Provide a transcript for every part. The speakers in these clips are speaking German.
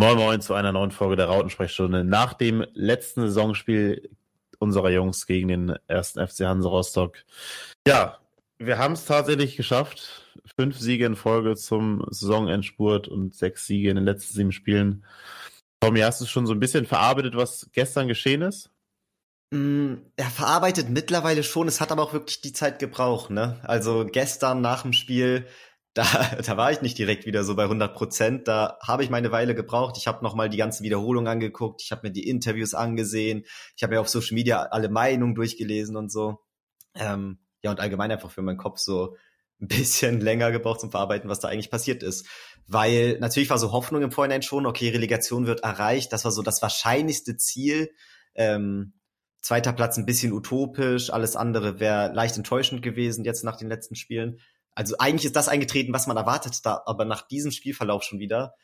Moin Moin zu einer neuen Folge der Rautensprechstunde. Nach dem letzten Saisonspiel unserer Jungs gegen den ersten FC Hansa Rostock. Ja, wir haben es tatsächlich geschafft. Fünf Siege in Folge zum Saisonendspurt und sechs Siege in den letzten sieben Spielen. Tommy, hast du schon so ein bisschen verarbeitet, was gestern geschehen ist? Mm, er verarbeitet mittlerweile schon, es hat aber auch wirklich die Zeit gebraucht, ne? Also gestern nach dem Spiel, da, da war ich nicht direkt wieder so bei 100 Prozent, da habe ich meine Weile gebraucht. Ich habe nochmal die ganze Wiederholung angeguckt, ich habe mir die Interviews angesehen, ich habe mir auf Social Media alle Meinungen durchgelesen und so. Ähm, ja, und allgemein einfach für meinen Kopf so ein bisschen länger gebraucht zum Verarbeiten, was da eigentlich passiert ist. Weil natürlich war so Hoffnung im Vorhinein schon, okay, Relegation wird erreicht, das war so das wahrscheinlichste Ziel. Ähm, zweiter Platz ein bisschen utopisch, alles andere wäre leicht enttäuschend gewesen jetzt nach den letzten Spielen. Also eigentlich ist das eingetreten, was man erwartet, da, aber nach diesem Spielverlauf schon wieder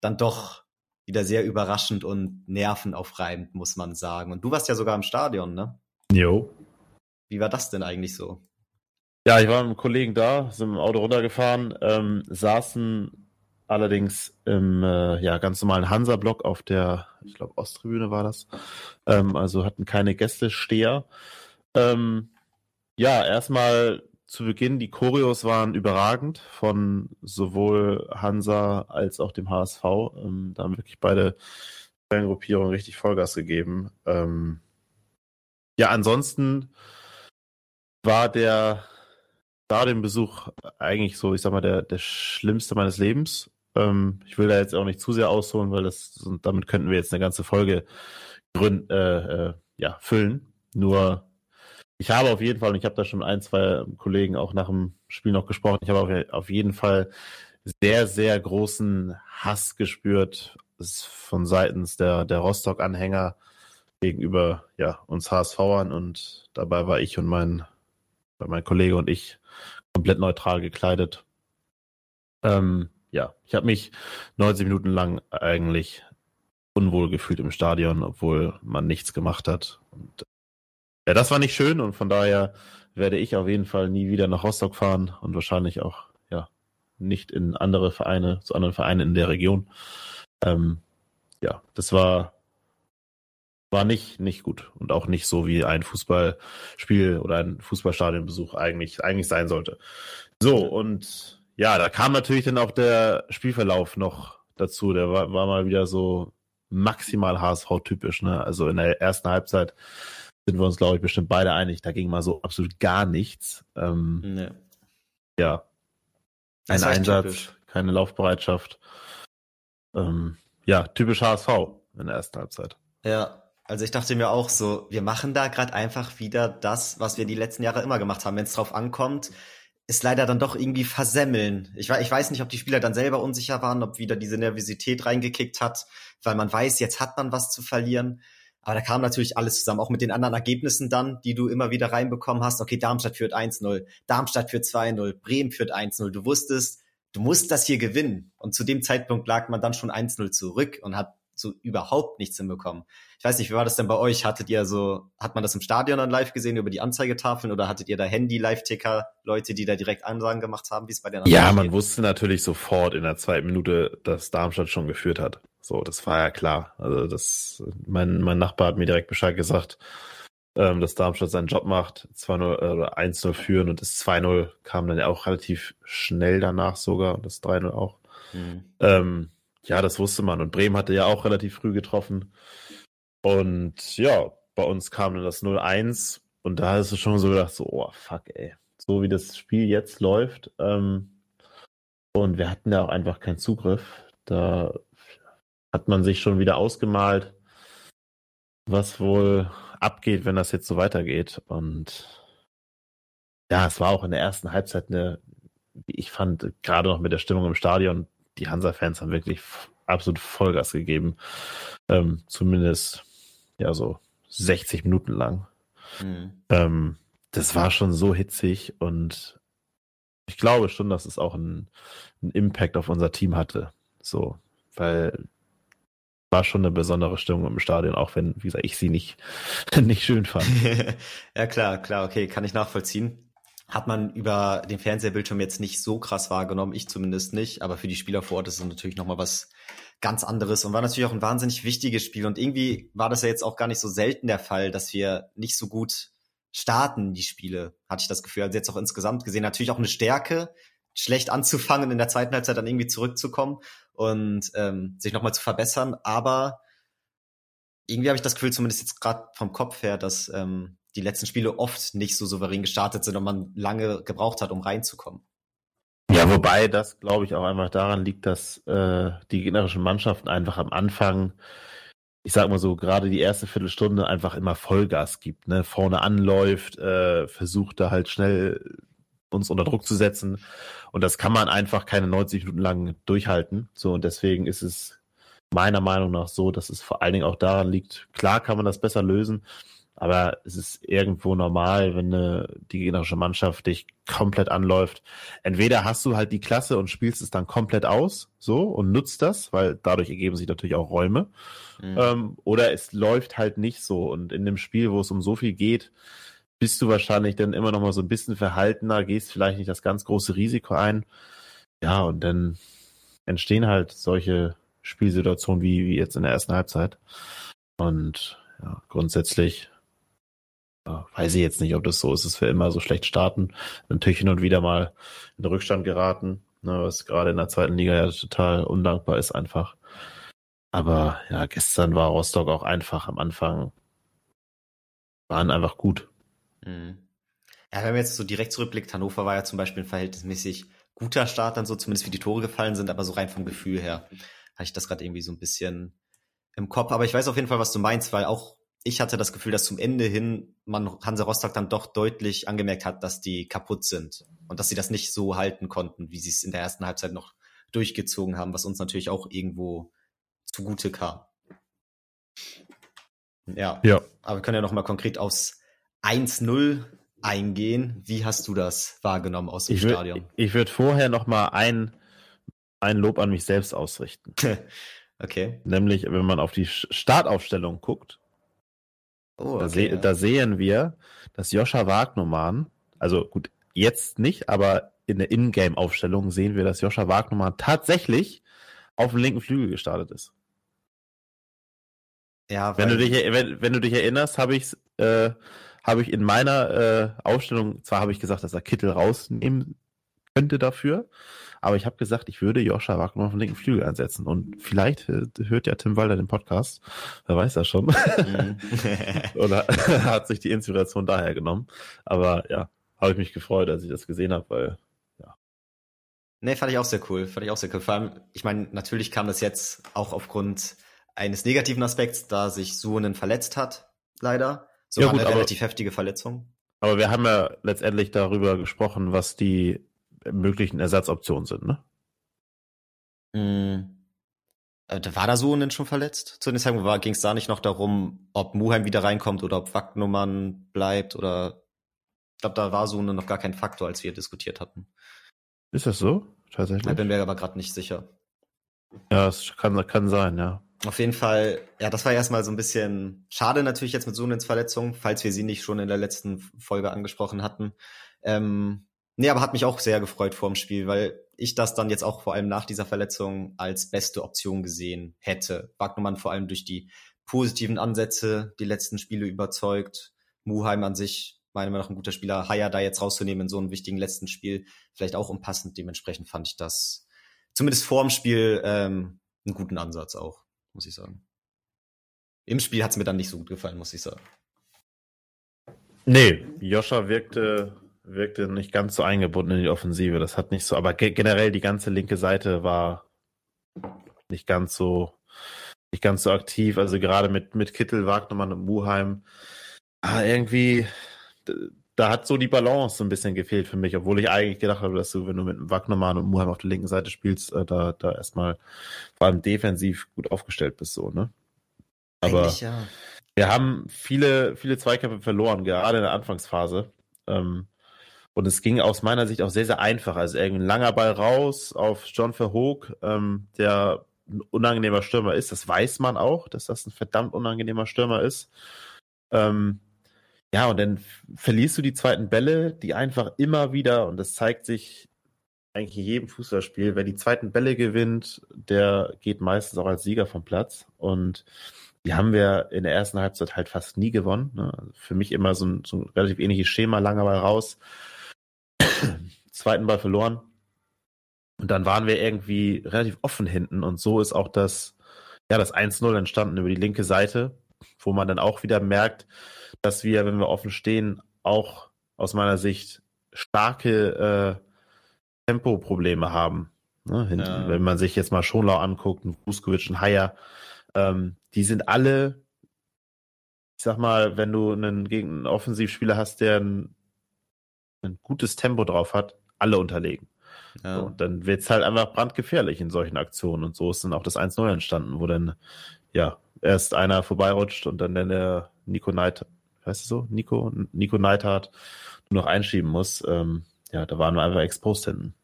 dann doch wieder sehr überraschend und nervenaufreibend, muss man sagen. Und du warst ja sogar im Stadion, ne? Jo. Wie war das denn eigentlich so? Ja, ich war mit einem Kollegen da, sind dem Auto runtergefahren, ähm, saßen allerdings im äh, ja, ganz normalen Hansa-Block auf der, ich glaube, Osttribüne war das. Ähm, also hatten keine Gästesteher. Ähm, ja, erstmal zu Beginn, die Choreos waren überragend von sowohl Hansa als auch dem HSV. Ähm, da haben wirklich beide Fangruppierungen richtig Vollgas gegeben. Ähm, ja, ansonsten war der Stadionbesuch eigentlich so, ich sag mal, der, der schlimmste meines Lebens. Ähm, ich will da jetzt auch nicht zu sehr ausholen, weil das, damit könnten wir jetzt eine ganze Folge gründ, äh, äh, ja, füllen. Nur, ich habe auf jeden Fall, und ich habe da schon ein, zwei Kollegen auch nach dem Spiel noch gesprochen, ich habe auf, jeden Fall sehr, sehr großen Hass gespürt von seitens der, der Rostock-Anhänger gegenüber ja, uns HSVern und dabei war ich und mein, mein Kollege und ich komplett neutral gekleidet. Ähm, ja, ich habe mich 90 Minuten lang eigentlich unwohl gefühlt im Stadion, obwohl man nichts gemacht hat. Und, ja, das war nicht schön und von daher werde ich auf jeden Fall nie wieder nach Rostock fahren und wahrscheinlich auch ja nicht in andere Vereine, zu anderen Vereinen in der Region. Ähm, ja, das war war nicht, nicht gut und auch nicht so, wie ein Fußballspiel oder ein Fußballstadionbesuch eigentlich, eigentlich sein sollte. So, und ja, da kam natürlich dann auch der Spielverlauf noch dazu. Der war, war mal wieder so maximal HSV-typisch. Ne? Also in der ersten Halbzeit sind wir uns, glaube ich, bestimmt beide einig. Da ging mal so absolut gar nichts. Ähm, nee. Ja. Ein Einsatz, typisch. keine Laufbereitschaft. Ähm, ja, typisch HSV in der ersten Halbzeit. Ja, also ich dachte mir auch so, wir machen da gerade einfach wieder das, was wir die letzten Jahre immer gemacht haben. Wenn es drauf ankommt, ist leider dann doch irgendwie versemmeln. Ich, ich weiß nicht, ob die Spieler dann selber unsicher waren, ob wieder diese Nervosität reingekickt hat, weil man weiß, jetzt hat man was zu verlieren. Aber da kam natürlich alles zusammen, auch mit den anderen Ergebnissen dann, die du immer wieder reinbekommen hast. Okay, Darmstadt führt 1-0, Darmstadt führt 2-0, Bremen führt 1-0. Du wusstest, du musst das hier gewinnen. Und zu dem Zeitpunkt lag man dann schon 1-0 zurück und hat so überhaupt nichts hinbekommen. Ich weiß nicht, wie war das denn bei euch? Hattet ihr so, hat man das im Stadion dann live gesehen über die Anzeigetafeln oder hattet ihr da Handy-Live-Ticker, Leute, die da direkt Ansagen gemacht haben, wie es bei der Ja, man wusste natürlich sofort in der zweiten Minute, dass Darmstadt schon geführt hat. So, das war ja klar. Also das, mein, mein Nachbar hat mir direkt Bescheid gesagt, ähm, dass Darmstadt seinen Job macht, 2-0 äh, oder 1-0 führen und das 2-0 kam dann ja auch relativ schnell danach sogar und das 3-0 auch. Mhm. Ähm, ja, das wusste man. Und Bremen hatte ja auch relativ früh getroffen. Und ja, bei uns kam dann das 0-1 und da hast du schon so gedacht, so, oh fuck, ey. So wie das Spiel jetzt läuft. Ähm, und wir hatten ja auch einfach keinen Zugriff. Da hat man sich schon wieder ausgemalt, was wohl abgeht, wenn das jetzt so weitergeht. Und ja, es war auch in der ersten Halbzeit eine, wie ich fand, gerade noch mit der Stimmung im Stadion, die Hansa-Fans haben wirklich absolut Vollgas gegeben. Ähm, zumindest ja so 60 Minuten lang. Mhm. Ähm, das war schon so hitzig und ich glaube schon, dass es auch einen, einen Impact auf unser Team hatte. So, weil war schon eine besondere Stimmung im Stadion, auch wenn, wie gesagt, ich sie nicht, nicht schön fand. ja, klar, klar, okay, kann ich nachvollziehen. hat man über den Fernsehbildschirm jetzt nicht so krass wahrgenommen, ich zumindest nicht, aber für die Spieler vor Ort ist es natürlich nochmal was ganz anderes und war natürlich auch ein wahnsinnig wichtiges Spiel und irgendwie war das ja jetzt auch gar nicht so selten der Fall, dass wir nicht so gut starten, die Spiele, hatte ich das Gefühl, also jetzt auch insgesamt gesehen, natürlich auch eine Stärke, schlecht anzufangen, in der zweiten Halbzeit dann irgendwie zurückzukommen und ähm, sich nochmal zu verbessern, aber irgendwie habe ich das Gefühl, zumindest jetzt gerade vom Kopf her, dass ähm, die letzten Spiele oft nicht so souverän gestartet sind und man lange gebraucht hat, um reinzukommen. Ja, wobei das, glaube ich, auch einfach daran liegt, dass äh, die gegnerischen Mannschaften einfach am Anfang, ich sag mal so, gerade die erste Viertelstunde einfach immer Vollgas gibt, ne? Vorne anläuft, äh, versucht da halt schnell uns unter Druck zu setzen. Und das kann man einfach keine 90 Minuten lang durchhalten. So, und deswegen ist es meiner Meinung nach so, dass es vor allen Dingen auch daran liegt, klar kann man das besser lösen, aber es ist irgendwo normal, wenn eine, die gegnerische Mannschaft dich komplett anläuft. Entweder hast du halt die Klasse und spielst es dann komplett aus, so, und nutzt das, weil dadurch ergeben sich natürlich auch Räume. Mhm. Ähm, oder es läuft halt nicht so. Und in dem Spiel, wo es um so viel geht, bist du wahrscheinlich dann immer noch mal so ein bisschen verhaltener, gehst vielleicht nicht das ganz große Risiko ein. Ja, und dann entstehen halt solche Spielsituationen wie, wie jetzt in der ersten Halbzeit. Und ja, grundsätzlich ja, weiß ich jetzt nicht, ob das so ist, dass wir immer so schlecht starten. Natürlich hin und wieder mal in den Rückstand geraten, ne, was gerade in der zweiten Liga ja total undankbar ist einfach. Aber ja, gestern war Rostock auch einfach am Anfang, waren einfach gut. Mhm. Ja, wenn man jetzt so direkt zurückblickt, Hannover war ja zum Beispiel ein verhältnismäßig guter Start dann so, zumindest wie die Tore gefallen sind, aber so rein vom Gefühl her hatte ich das gerade irgendwie so ein bisschen im Kopf. Aber ich weiß auf jeden Fall, was du meinst, weil auch ich hatte das Gefühl, dass zum Ende hin man Hansa Rostock dann doch deutlich angemerkt hat, dass die kaputt sind und dass sie das nicht so halten konnten, wie sie es in der ersten Halbzeit noch durchgezogen haben, was uns natürlich auch irgendwo zugute kam. Ja. ja. Aber wir können ja noch mal konkret aus 1-0 eingehen. Wie hast du das wahrgenommen aus dem ich Stadion? Würd, ich würde vorher noch mal ein, ein Lob an mich selbst ausrichten. okay. Nämlich, wenn man auf die Startaufstellung guckt, Oh, okay, da, se ja. da, sehen wir, dass Joscha Wagnumann, also gut, jetzt nicht, aber in der Ingame-Aufstellung sehen wir, dass Joscha Wagnumann tatsächlich auf dem linken Flügel gestartet ist. Ja, wenn du dich, wenn, wenn du dich erinnerst, habe ich äh, habe ich in meiner äh, Aufstellung, zwar habe ich gesagt, dass er Kittel rausnehmen könnte dafür, aber ich habe gesagt, ich würde Joscha Wagner auf den linken Flügel einsetzen. Und vielleicht äh, hört ja Tim Walder den Podcast. Wer weiß das schon. Mhm. Oder hat sich die Inspiration daher genommen. Aber ja, habe ich mich gefreut, als ich das gesehen habe, weil ja. Nee, fand ich auch sehr cool. Fand ich auch sehr cool. Vor allem, ich meine, natürlich kam das jetzt auch aufgrund eines negativen Aspekts, da sich Suonen verletzt hat, leider. So ja, gut, eine relativ aber, heftige Verletzung. Aber wir haben ja letztendlich darüber gesprochen, was die möglichen Ersatzoptionen sind, ne? Mhm. Da war da so denn schon verletzt? Zu den Zeitpunkt ging es da nicht noch darum, ob Muheim wieder reinkommt oder ob Wagnumann bleibt oder ich glaube, da war so noch gar kein Faktor, als wir diskutiert hatten. Ist das so? Tatsächlich? Ich bin mir aber gerade nicht sicher. Ja, es kann, kann sein, ja. Auf jeden Fall, ja, das war erstmal so ein bisschen schade natürlich jetzt mit Sunens Verletzung, falls wir sie nicht schon in der letzten Folge angesprochen hatten. Ähm, Nee, aber hat mich auch sehr gefreut vor dem Spiel, weil ich das dann jetzt auch vor allem nach dieser Verletzung als beste Option gesehen hätte. Wagnermann vor allem durch die positiven Ansätze die letzten Spiele überzeugt. Muheim an sich, meiner Meinung nach ein guter Spieler. Haya da jetzt rauszunehmen in so einem wichtigen letzten Spiel, vielleicht auch unpassend. Dementsprechend fand ich das zumindest vor dem Spiel ähm, einen guten Ansatz auch, muss ich sagen. Im Spiel hat's mir dann nicht so gut gefallen, muss ich sagen. Nee, Joscha wirkte wirkte nicht ganz so eingebunden in die Offensive. Das hat nicht so, aber ge generell die ganze linke Seite war nicht ganz so, nicht ganz so aktiv. Also gerade mit, mit Kittel, Wagnermann und Muheim. Ah, irgendwie, da hat so die Balance so ein bisschen gefehlt für mich, obwohl ich eigentlich gedacht habe, dass du, wenn du mit Wagnermann und Muheim auf der linken Seite spielst, äh, da, da erstmal vor allem defensiv gut aufgestellt bist, so, ne? Aber ja. wir haben viele, viele Zweikämpfe verloren, gerade in der Anfangsphase. Ähm, und es ging aus meiner Sicht auch sehr, sehr einfach. Also ein langer Ball raus auf John Verhoog, ähm, der ein unangenehmer Stürmer ist. Das weiß man auch, dass das ein verdammt unangenehmer Stürmer ist. Ähm, ja, und dann verlierst du die zweiten Bälle, die einfach immer wieder, und das zeigt sich eigentlich in jedem Fußballspiel, wer die zweiten Bälle gewinnt, der geht meistens auch als Sieger vom Platz. Und die haben wir in der ersten Halbzeit halt fast nie gewonnen. Ne? Also für mich immer so ein, so ein relativ ähnliches Schema, langer Ball raus, zweiten Ball verloren. Und dann waren wir irgendwie relativ offen hinten und so ist auch das, ja, das 1-0 entstanden über die linke Seite, wo man dann auch wieder merkt, dass wir, wenn wir offen stehen, auch aus meiner Sicht starke äh, Tempoprobleme haben. Ne? Ja. Wenn man sich jetzt mal Schonlau anguckt, ein Vuskovic, ein Haier, ähm, die sind alle, ich sag mal, wenn du einen, gegen einen Offensivspieler hast, der ein, ein gutes Tempo drauf hat, alle unterlegen. Ja. So, dann wird's halt einfach brandgefährlich in solchen Aktionen. Und so ist dann auch das 1-0 entstanden, wo dann, ja, erst einer vorbeirutscht und dann der Nico Neid, weißt du so, Nico, Nico Neidhardt nur noch einschieben muss. Ähm, ja, da waren wir einfach exposed hinten.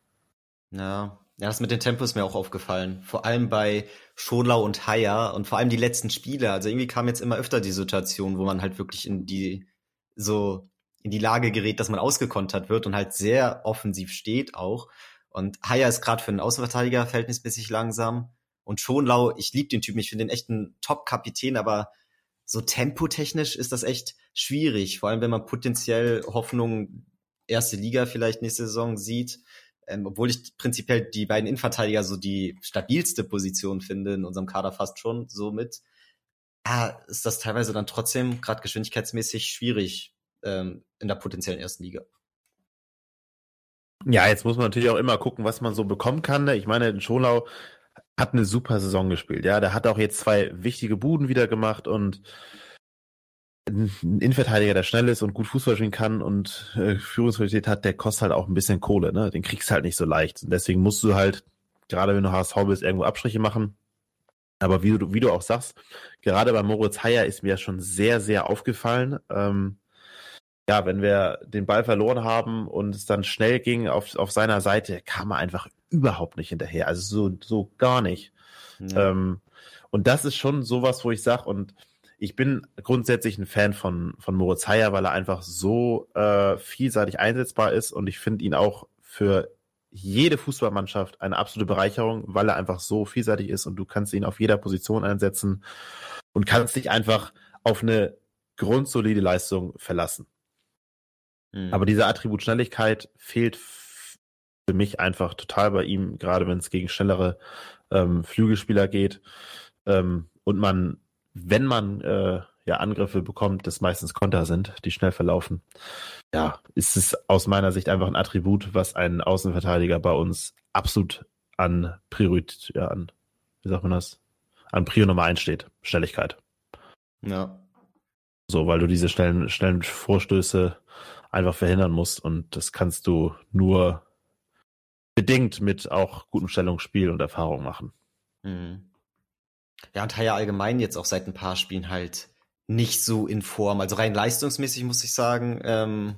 Ja, ja, das mit dem Tempo ist mir auch aufgefallen. Vor allem bei Schonlau und Haier und vor allem die letzten Spiele. Also irgendwie kam jetzt immer öfter die Situation, wo man halt wirklich in die, so, in die Lage gerät, dass man ausgekontert wird und halt sehr offensiv steht auch. Und Haier ist gerade für einen Außenverteidiger verhältnismäßig langsam. Und Schonlau, ich liebe den Typen, ich finde den echt ein Top-Kapitän, aber so tempotechnisch ist das echt schwierig. Vor allem, wenn man potenziell Hoffnung erste Liga vielleicht nächste Saison sieht ähm, obwohl ich prinzipiell die beiden Innenverteidiger so die stabilste Position finde in unserem Kader fast schon somit, ja, ist das teilweise dann trotzdem gerade geschwindigkeitsmäßig schwierig ähm, in der potenziellen ersten Liga. Ja, jetzt muss man natürlich auch immer gucken, was man so bekommen kann. Ne? Ich meine, Schonlau hat eine super Saison gespielt. Ja, der hat auch jetzt zwei wichtige Buden wieder gemacht und ein Innenverteidiger, der schnell ist und gut Fußball spielen kann und äh, Führungsqualität hat, der kostet halt auch ein bisschen Kohle, ne? Den kriegst halt nicht so leicht. Und deswegen musst du halt, gerade wenn du HSV bist, irgendwo Abstriche machen. Aber wie du, wie du auch sagst, gerade bei Moritz Heyer ist mir schon sehr, sehr aufgefallen. Ähm, ja, wenn wir den Ball verloren haben und es dann schnell ging auf, auf seiner Seite, kam er einfach überhaupt nicht hinterher. Also so, so gar nicht. Ja. Ähm, und das ist schon sowas, wo ich sage, und ich bin grundsätzlich ein Fan von, von Moritz Heyer, weil er einfach so äh, vielseitig einsetzbar ist und ich finde ihn auch für jede Fußballmannschaft eine absolute Bereicherung, weil er einfach so vielseitig ist und du kannst ihn auf jeder Position einsetzen und kannst dich einfach auf eine grundsolide Leistung verlassen. Mhm. Aber diese Attribut Schnelligkeit fehlt für mich einfach total bei ihm, gerade wenn es gegen schnellere ähm, Flügelspieler geht ähm, und man wenn man äh, ja Angriffe bekommt, das meistens Konter sind, die schnell verlaufen, ja, ist es aus meiner Sicht einfach ein Attribut, was ein Außenverteidiger bei uns absolut an Priorität, ja, an, wie sagt man das? An Prio Nummer 1 steht. Schnelligkeit. Ja. So, weil du diese schnellen, schnellen Vorstöße einfach verhindern musst und das kannst du nur bedingt mit auch gutem Stellungsspiel und Erfahrung machen. Mhm. Ja, und Haya allgemein jetzt auch seit ein paar Spielen halt nicht so in Form. Also rein leistungsmäßig muss ich sagen, ähm,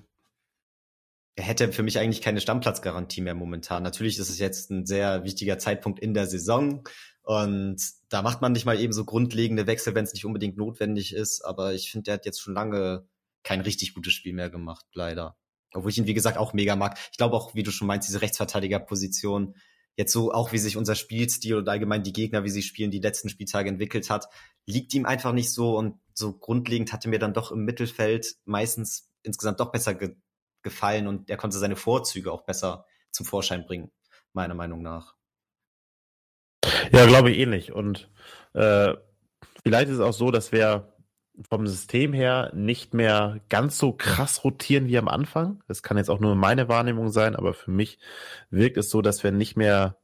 er hätte für mich eigentlich keine Stammplatzgarantie mehr momentan. Natürlich ist es jetzt ein sehr wichtiger Zeitpunkt in der Saison und da macht man nicht mal eben so grundlegende Wechsel, wenn es nicht unbedingt notwendig ist. Aber ich finde, der hat jetzt schon lange kein richtig gutes Spiel mehr gemacht, leider. Obwohl ich ihn, wie gesagt, auch mega mag. Ich glaube auch, wie du schon meinst, diese Rechtsverteidigerposition jetzt so auch wie sich unser Spielstil und allgemein die Gegner, wie sie spielen, die letzten Spieltage entwickelt hat, liegt ihm einfach nicht so und so grundlegend hatte mir dann doch im Mittelfeld meistens insgesamt doch besser ge gefallen und er konnte seine Vorzüge auch besser zum Vorschein bringen, meiner Meinung nach. Ja, glaube ich ähnlich. Und äh, vielleicht ist es auch so, dass wir vom System her nicht mehr ganz so krass rotieren wie am Anfang. Das kann jetzt auch nur meine Wahrnehmung sein, aber für mich wirkt es so, dass wir nicht mehr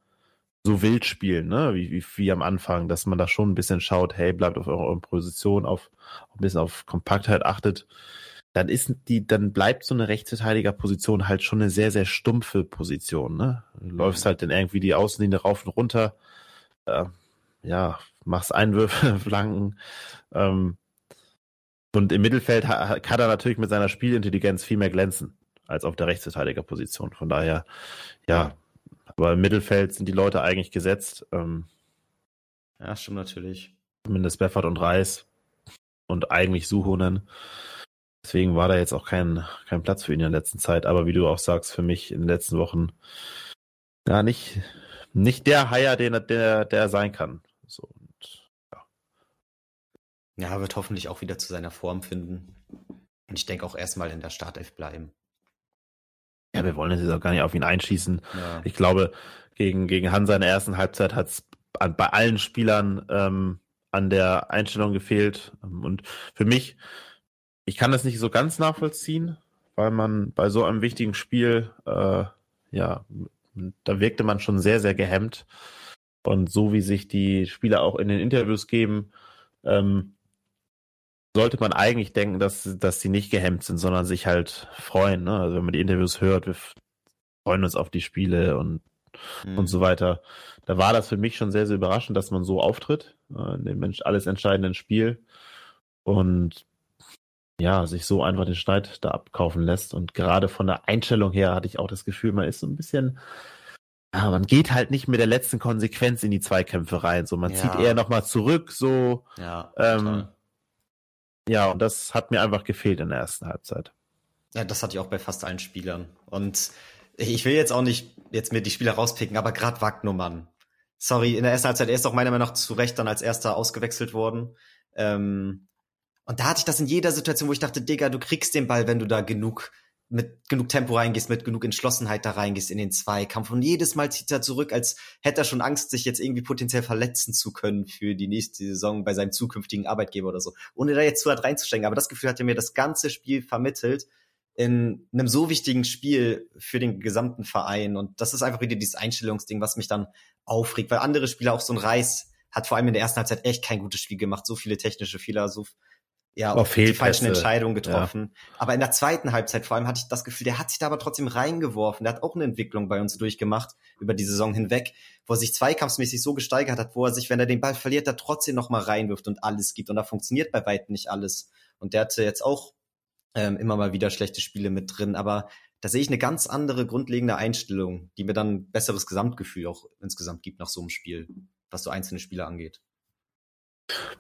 so wild spielen, ne? wie, wie, wie am Anfang, dass man da schon ein bisschen schaut, hey, bleibt auf eurer Position, auf ein bisschen auf Kompaktheit achtet. Dann ist die, dann bleibt so eine Rechtsverteidigerposition halt schon eine sehr, sehr stumpfe Position. Ne? Du läufst halt dann irgendwie die Außenlinie rauf und runter, äh, ja, machst Einwürfe, Flanken, ähm, und im Mittelfeld kann er natürlich mit seiner Spielintelligenz viel mehr glänzen als auf der Rechtsverteidigerposition. Von daher, ja, aber im Mittelfeld sind die Leute eigentlich gesetzt. Ähm, ja, stimmt natürlich. Zumindest Beffert und Reis und eigentlich Suhonen. Deswegen war da jetzt auch kein, kein Platz für ihn in der letzten Zeit. Aber wie du auch sagst, für mich in den letzten Wochen ja nicht, nicht der Haier, den der, der sein kann. So. Ja, wird hoffentlich auch wieder zu seiner Form finden. Und ich denke auch erstmal in der Startelf bleiben. Ja, wir wollen jetzt auch gar nicht auf ihn einschießen. Ja. Ich glaube, gegen, gegen Hansa in der ersten Halbzeit hat es bei allen Spielern ähm, an der Einstellung gefehlt. Und für mich, ich kann das nicht so ganz nachvollziehen, weil man bei so einem wichtigen Spiel, äh, ja, da wirkte man schon sehr, sehr gehemmt. Und so wie sich die Spieler auch in den Interviews geben, ähm, sollte man eigentlich denken, dass, dass sie nicht gehemmt sind, sondern sich halt freuen. Ne? Also wenn man die Interviews hört, wir freuen uns auf die Spiele und, mhm. und so weiter. Da war das für mich schon sehr, sehr überraschend, dass man so auftritt, äh, in dem Mensch alles entscheidenden Spiel. Und ja, sich so einfach den Schneid da abkaufen lässt. Und gerade von der Einstellung her hatte ich auch das Gefühl, man ist so ein bisschen, ja, man geht halt nicht mit der letzten Konsequenz in die Zweikämpfe rein. So, man ja. zieht eher nochmal zurück, so. Ja, ähm, ja, und das hat mir einfach gefehlt in der ersten Halbzeit. Ja, das hatte ich auch bei fast allen Spielern. Und ich will jetzt auch nicht jetzt mir die Spieler rauspicken, aber gerade Wagnumann. Sorry, in der ersten Halbzeit, er ist auch meiner Meinung nach zu Recht dann als erster ausgewechselt worden. Ähm, und da hatte ich das in jeder Situation, wo ich dachte, Digga, du kriegst den Ball, wenn du da genug mit genug Tempo reingehst, mit genug Entschlossenheit da reingehst in den Zweikampf. Und jedes Mal zieht er zurück, als hätte er schon Angst, sich jetzt irgendwie potenziell verletzen zu können für die nächste Saison bei seinem zukünftigen Arbeitgeber oder so. Ohne da jetzt zu hart reinzustecken. Aber das Gefühl hat er mir das ganze Spiel vermittelt in einem so wichtigen Spiel für den gesamten Verein. Und das ist einfach wieder dieses Einstellungsding, was mich dann aufregt, weil andere Spieler, auch so ein Reis, hat vor allem in der ersten Halbzeit echt kein gutes Spiel gemacht, so viele technische Fehler, so ja, auch die falschen Entscheidungen getroffen. Ja. Aber in der zweiten Halbzeit vor allem hatte ich das Gefühl, der hat sich da aber trotzdem reingeworfen. Der hat auch eine Entwicklung bei uns durchgemacht über die Saison hinweg, wo er sich zweikampfsmäßig so gesteigert hat, wo er sich, wenn er den Ball verliert, da trotzdem noch mal reinwirft und alles gibt. Und da funktioniert bei weitem nicht alles. Und der hatte jetzt auch ähm, immer mal wieder schlechte Spiele mit drin. Aber da sehe ich eine ganz andere grundlegende Einstellung, die mir dann ein besseres Gesamtgefühl auch insgesamt gibt nach so einem Spiel, was so einzelne Spiele angeht.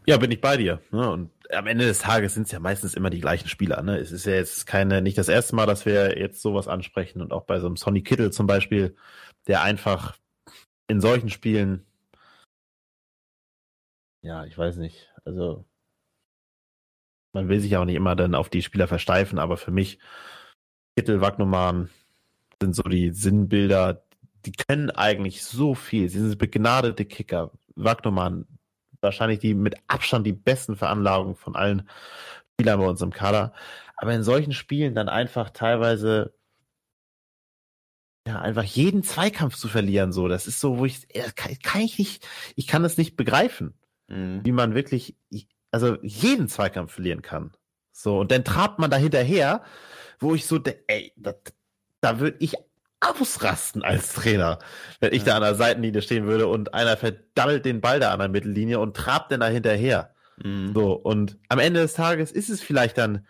Ja, bin ich bei dir. Ne? Und am Ende des Tages sind es ja meistens immer die gleichen Spieler. Ne? Es ist ja jetzt keine, nicht das erste Mal, dass wir jetzt sowas ansprechen. Und auch bei so einem Sonny Kittle zum Beispiel, der einfach in solchen Spielen, ja, ich weiß nicht, also man will sich auch nicht immer dann auf die Spieler versteifen, aber für mich, Kittel, Wagnumann sind so die Sinnbilder, die können eigentlich so viel. Sie sind begnadete Kicker. Wagnumann, wahrscheinlich die mit Abstand die besten Veranlagungen von allen Spielern bei uns im Kader. Aber in solchen Spielen dann einfach teilweise ja, einfach jeden Zweikampf zu verlieren, so, das ist so, wo ich, kann, kann ich nicht, ich kann es nicht begreifen, mhm. wie man wirklich, also jeden Zweikampf verlieren kann. So, und dann trabt man da hinterher, wo ich so, ey, das, da würde ich ausrasten als Trainer, wenn ich ja. da an der Seitenlinie stehen würde und einer verdammelt den Ball da an der Mittellinie und trabt dann da hinterher. Mhm. So, und am Ende des Tages ist es vielleicht dann,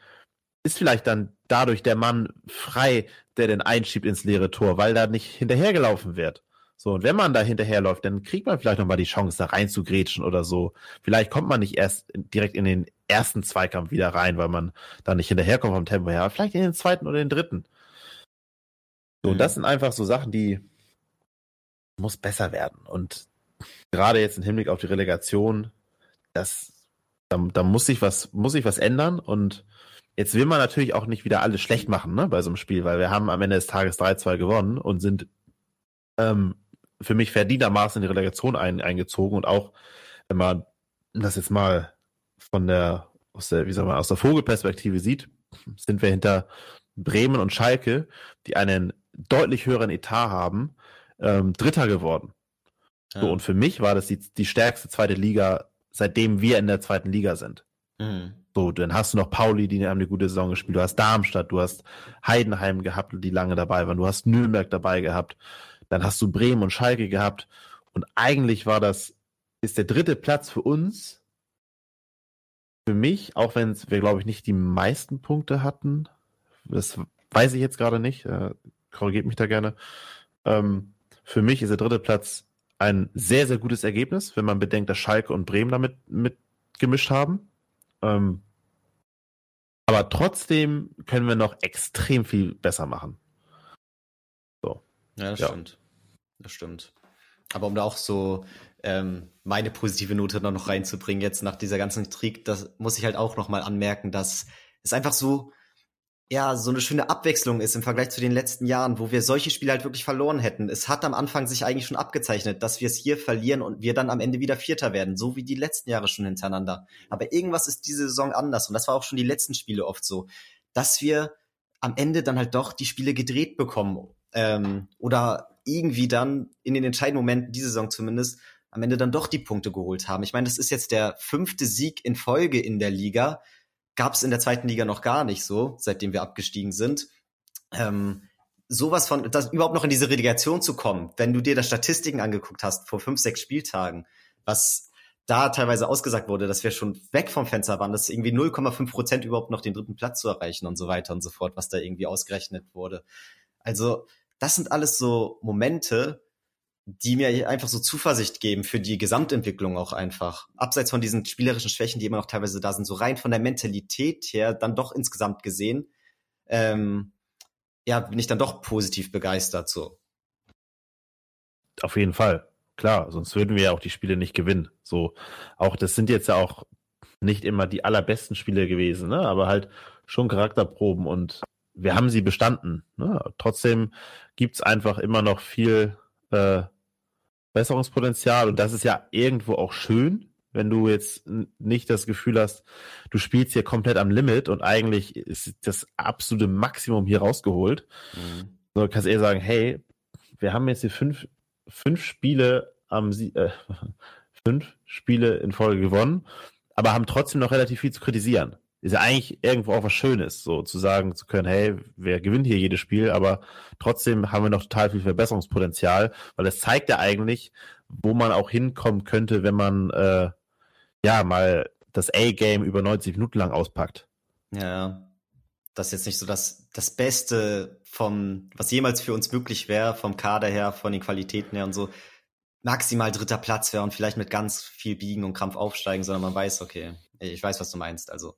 ist vielleicht dann dadurch der Mann frei, der den einschiebt ins leere Tor, weil da nicht hinterhergelaufen wird. So, und wenn man da hinterherläuft, dann kriegt man vielleicht nochmal die Chance, da rein zu grätschen oder so. Vielleicht kommt man nicht erst direkt in den ersten Zweikampf wieder rein, weil man da nicht hinterherkommt vom Tempo her, aber vielleicht in den zweiten oder den dritten. So, mhm. das sind einfach so Sachen, die muss besser werden. Und gerade jetzt im Hinblick auf die Relegation, das, da, da muss sich was, muss sich was ändern. Und jetzt will man natürlich auch nicht wieder alles schlecht machen, ne, bei so einem Spiel, weil wir haben am Ende des Tages 3-2 gewonnen und sind ähm, für mich verdientermaßen in die Relegation ein, eingezogen und auch, wenn man das jetzt mal von der, aus der, wie soll man, aus der Vogelperspektive sieht, sind wir hinter Bremen und Schalke, die einen deutlich höheren Etat haben, ähm, Dritter geworden. Ja. So, und für mich war das die, die stärkste zweite Liga, seitdem wir in der zweiten Liga sind. Mhm. So, dann hast du noch Pauli, die haben eine gute Saison gespielt. Du hast Darmstadt, du hast Heidenheim gehabt, die lange dabei waren. Du hast Nürnberg dabei gehabt. Dann hast du Bremen und Schalke gehabt. Und eigentlich war das, ist der dritte Platz für uns, für mich, auch wenn wir, glaube ich, nicht die meisten Punkte hatten. Das weiß ich jetzt gerade nicht. Äh, korrigiert mich da gerne. Ähm, für mich ist der dritte Platz ein sehr, sehr gutes Ergebnis, wenn man bedenkt, dass Schalke und Bremen damit mitgemischt haben. Ähm, Aber trotzdem können wir noch extrem viel besser machen. So. Ja, das ja. stimmt. Das stimmt. Aber um da auch so ähm, meine positive Note noch reinzubringen, jetzt nach dieser ganzen Krieg, das muss ich halt auch nochmal anmerken, dass es einfach so, ja, so eine schöne Abwechslung ist im Vergleich zu den letzten Jahren, wo wir solche Spiele halt wirklich verloren hätten. Es hat am Anfang sich eigentlich schon abgezeichnet, dass wir es hier verlieren und wir dann am Ende wieder Vierter werden, so wie die letzten Jahre schon hintereinander. Aber irgendwas ist diese Saison anders und das war auch schon die letzten Spiele oft so, dass wir am Ende dann halt doch die Spiele gedreht bekommen ähm, oder irgendwie dann in den entscheidenden Momenten, diese Saison zumindest, am Ende dann doch die Punkte geholt haben. Ich meine, das ist jetzt der fünfte Sieg in Folge in der Liga. Gab es in der zweiten Liga noch gar nicht so, seitdem wir abgestiegen sind. Ähm, sowas von, das, überhaupt noch in diese Relegation zu kommen, wenn du dir da Statistiken angeguckt hast vor fünf, sechs Spieltagen, was da teilweise ausgesagt wurde, dass wir schon weg vom Fenster waren, dass irgendwie 0,5 Prozent überhaupt noch den dritten Platz zu erreichen und so weiter und so fort, was da irgendwie ausgerechnet wurde. Also das sind alles so Momente, die mir einfach so Zuversicht geben für die Gesamtentwicklung auch einfach. Abseits von diesen spielerischen Schwächen, die immer noch teilweise da sind, so rein von der Mentalität her, dann doch insgesamt gesehen, ähm, ja, bin ich dann doch positiv begeistert so. Auf jeden Fall. Klar, sonst würden wir ja auch die Spiele nicht gewinnen. So, auch das sind jetzt ja auch nicht immer die allerbesten Spiele gewesen, ne? aber halt schon Charakterproben und wir haben sie bestanden. Ne? Trotzdem gibt's einfach immer noch viel äh, Besserungspotenzial und das ist ja irgendwo auch schön, wenn du jetzt nicht das Gefühl hast, du spielst hier komplett am Limit und eigentlich ist das absolute Maximum hier rausgeholt. Mhm. So kannst eher sagen, hey, wir haben jetzt hier fünf, fünf Spiele am äh, fünf Spiele in Folge gewonnen, aber haben trotzdem noch relativ viel zu kritisieren ist ja eigentlich irgendwo auch was Schönes, so zu sagen zu können, hey, wer gewinnt hier jedes Spiel, aber trotzdem haben wir noch total viel Verbesserungspotenzial, weil es zeigt ja eigentlich, wo man auch hinkommen könnte, wenn man äh, ja mal das A-Game über 90 Minuten lang auspackt. Ja, das ist jetzt nicht so das, das Beste vom, was jemals für uns möglich wäre, vom Kader her, von den Qualitäten her und so, maximal dritter Platz wäre und vielleicht mit ganz viel Biegen und Krampf aufsteigen, sondern man weiß, okay, ich weiß, was du meinst. Also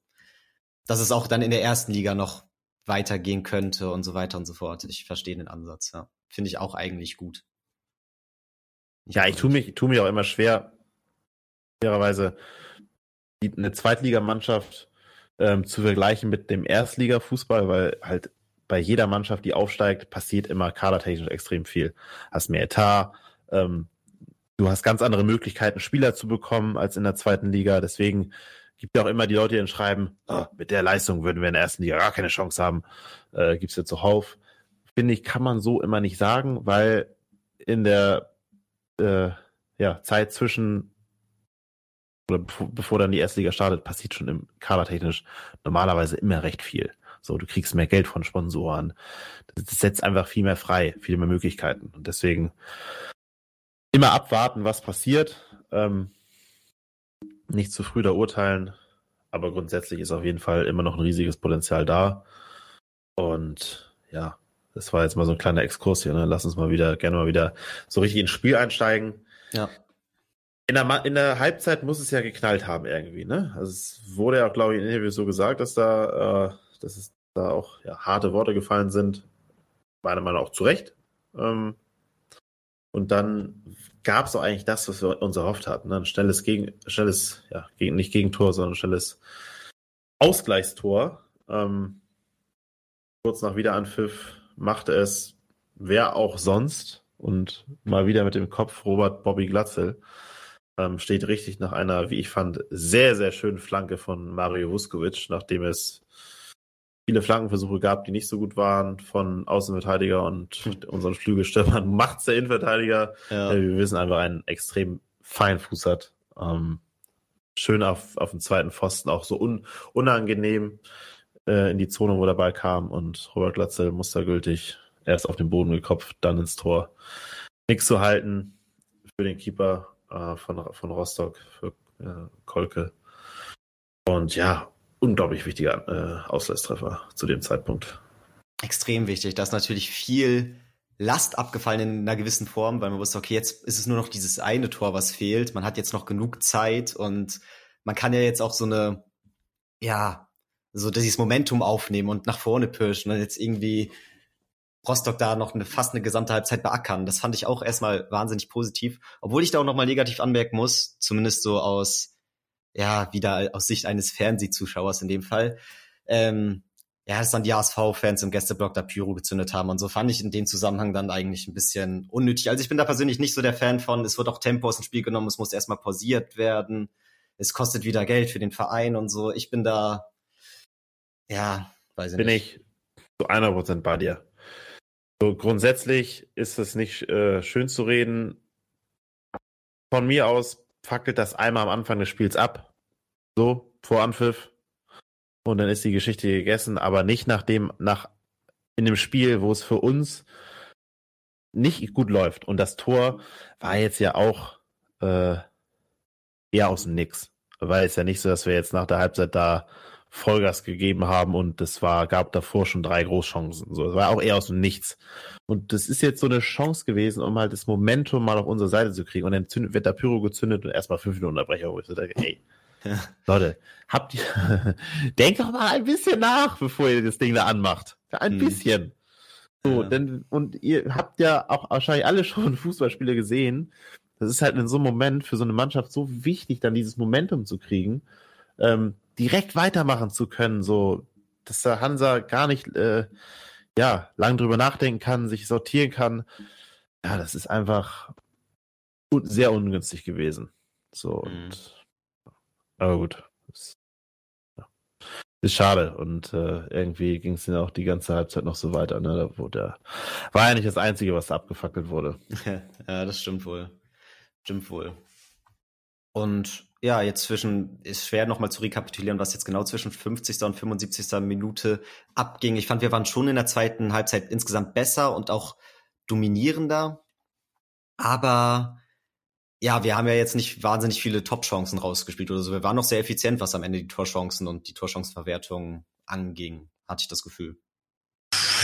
dass es auch dann in der ersten Liga noch weitergehen könnte und so weiter und so fort. Ich verstehe den Ansatz, ja. Finde ich auch eigentlich gut. Ich ja, ich tue mich, tu mich auch immer schwer, fairerweise eine Zweitligamannschaft ähm, zu vergleichen mit dem Erstliga-Fußball, weil halt bei jeder Mannschaft, die aufsteigt, passiert immer kadertechnisch extrem viel. Hast mehr Etat, ähm, du hast ganz andere Möglichkeiten, Spieler zu bekommen als in der zweiten Liga. Deswegen gibt ja auch immer die Leute, die dann schreiben, oh, mit der Leistung würden wir in der ersten Liga gar keine Chance haben. Äh, Gibt es ja zuhauf. Finde ich, kann man so immer nicht sagen, weil in der äh, ja, Zeit zwischen oder bevor, dann die erste Liga startet, passiert schon im Kadertechnisch normalerweise immer recht viel. So, du kriegst mehr Geld von Sponsoren. Das setzt einfach viel mehr frei, viel mehr Möglichkeiten. Und deswegen immer abwarten, was passiert. Ähm, nicht zu früh da urteilen, aber grundsätzlich ist auf jeden Fall immer noch ein riesiges Potenzial da. Und ja, das war jetzt mal so ein kleiner Exkurs hier. Ne? Lass uns mal wieder, gerne mal wieder so richtig ins Spiel einsteigen. Ja. In der, in der Halbzeit muss es ja geknallt haben irgendwie, ne? Also es wurde ja auch, glaube ich, in Interviews so gesagt, dass da, äh, dass es da auch ja, harte Worte gefallen sind. Meiner Meinung nach auch zu Recht. Ähm, und dann gab es auch eigentlich das, was wir uns erhofft hatten. Ne? Ein schnelles, gegen, schnelles, ja, gegen, nicht Gegentor, sondern ein schnelles Ausgleichstor. Ähm, kurz nach Wiederanpfiff machte es wer auch sonst und mal wieder mit dem Kopf Robert Bobby Glatzel. Ähm, steht richtig nach einer, wie ich fand, sehr, sehr schönen Flanke von Mario Vuskovic, nachdem es viele Flankenversuche gab, die nicht so gut waren von Außenverteidiger und hm. unseren Flügelstürmern. Macht's der Innenverteidiger. Ja. Wir wissen einfach, einen extrem feinen Fuß hat. Ähm, schön auf, auf dem zweiten Pfosten, auch so un, unangenehm äh, in die Zone, wo der Ball kam und Robert Glatzel mustergültig erst auf den Boden gekopft, dann ins Tor. Nichts zu halten für den Keeper äh, von, von Rostock, für äh, Kolke. Und ja, unglaublich wichtiger äh, Ausgleichstreffer zu dem Zeitpunkt. Extrem wichtig. Da ist natürlich viel Last abgefallen in einer gewissen Form, weil man wusste, okay, jetzt ist es nur noch dieses eine Tor, was fehlt. Man hat jetzt noch genug Zeit und man kann ja jetzt auch so eine, ja, so dieses Momentum aufnehmen und nach vorne pirschen und jetzt irgendwie Rostock da noch eine, fast eine gesamte Halbzeit beackern. Das fand ich auch erstmal wahnsinnig positiv. Obwohl ich da auch nochmal negativ anmerken muss, zumindest so aus, ja, wieder aus Sicht eines Fernsehzuschauers in dem Fall. Ähm, ja, dass dann die ASV-Fans im Gästeblock da Pyro gezündet haben und so fand ich in dem Zusammenhang dann eigentlich ein bisschen unnötig. Also ich bin da persönlich nicht so der Fan von, es wird auch Tempo aus dem Spiel genommen, es muss erstmal pausiert werden, es kostet wieder Geld für den Verein und so. Ich bin da, ja, weiß ich bin nicht. Bin ich zu einer Prozent bei dir. So, grundsätzlich ist es nicht äh, schön zu reden. Von mir aus fackelt das einmal am Anfang des Spiels ab. So, vor Anpfiff und dann ist die Geschichte gegessen, aber nicht nach dem, nach in dem Spiel, wo es für uns nicht gut läuft. Und das Tor war jetzt ja auch äh, eher aus dem Nix. Weil es ja nicht so, dass wir jetzt nach der Halbzeit da Vollgas gegeben haben und es war, gab davor schon drei Großchancen. So, es war auch eher aus dem Nichts. Und das ist jetzt so eine Chance gewesen, um halt das Momentum mal auf unsere Seite zu kriegen. Und dann wird der Pyro gezündet und erstmal fünf Minuten Unterbrecher, wo ich so denke, ey, ja. Leute, habt ihr, denkt doch mal ein bisschen nach, bevor ihr das Ding da anmacht. Ein hm. bisschen. So, ja. denn, und ihr habt ja auch wahrscheinlich alle schon Fußballspiele gesehen. Das ist halt in so einem Moment für so eine Mannschaft so wichtig, dann dieses Momentum zu kriegen, ähm, direkt weitermachen zu können, so, dass der Hansa gar nicht, äh, ja, lang drüber nachdenken kann, sich sortieren kann. Ja, das ist einfach sehr ungünstig gewesen. So, mhm. und aber gut. Ist, ja. ist schade. Und äh, irgendwie ging es dann auch die ganze Halbzeit noch so weiter. Ne? Da wurde, war ja nicht das Einzige, was da abgefackelt wurde. ja, das stimmt wohl. Stimmt wohl. Und ja, jetzt zwischen, ist schwer nochmal zu rekapitulieren, was jetzt genau zwischen 50. und 75. Minute abging. Ich fand, wir waren schon in der zweiten Halbzeit insgesamt besser und auch dominierender. Aber ja, wir haben ja jetzt nicht wahnsinnig viele Top-Chancen rausgespielt oder so. Wir waren noch sehr effizient, was am Ende die Torchancen und die Torchancenverwertung anging, hatte ich das Gefühl.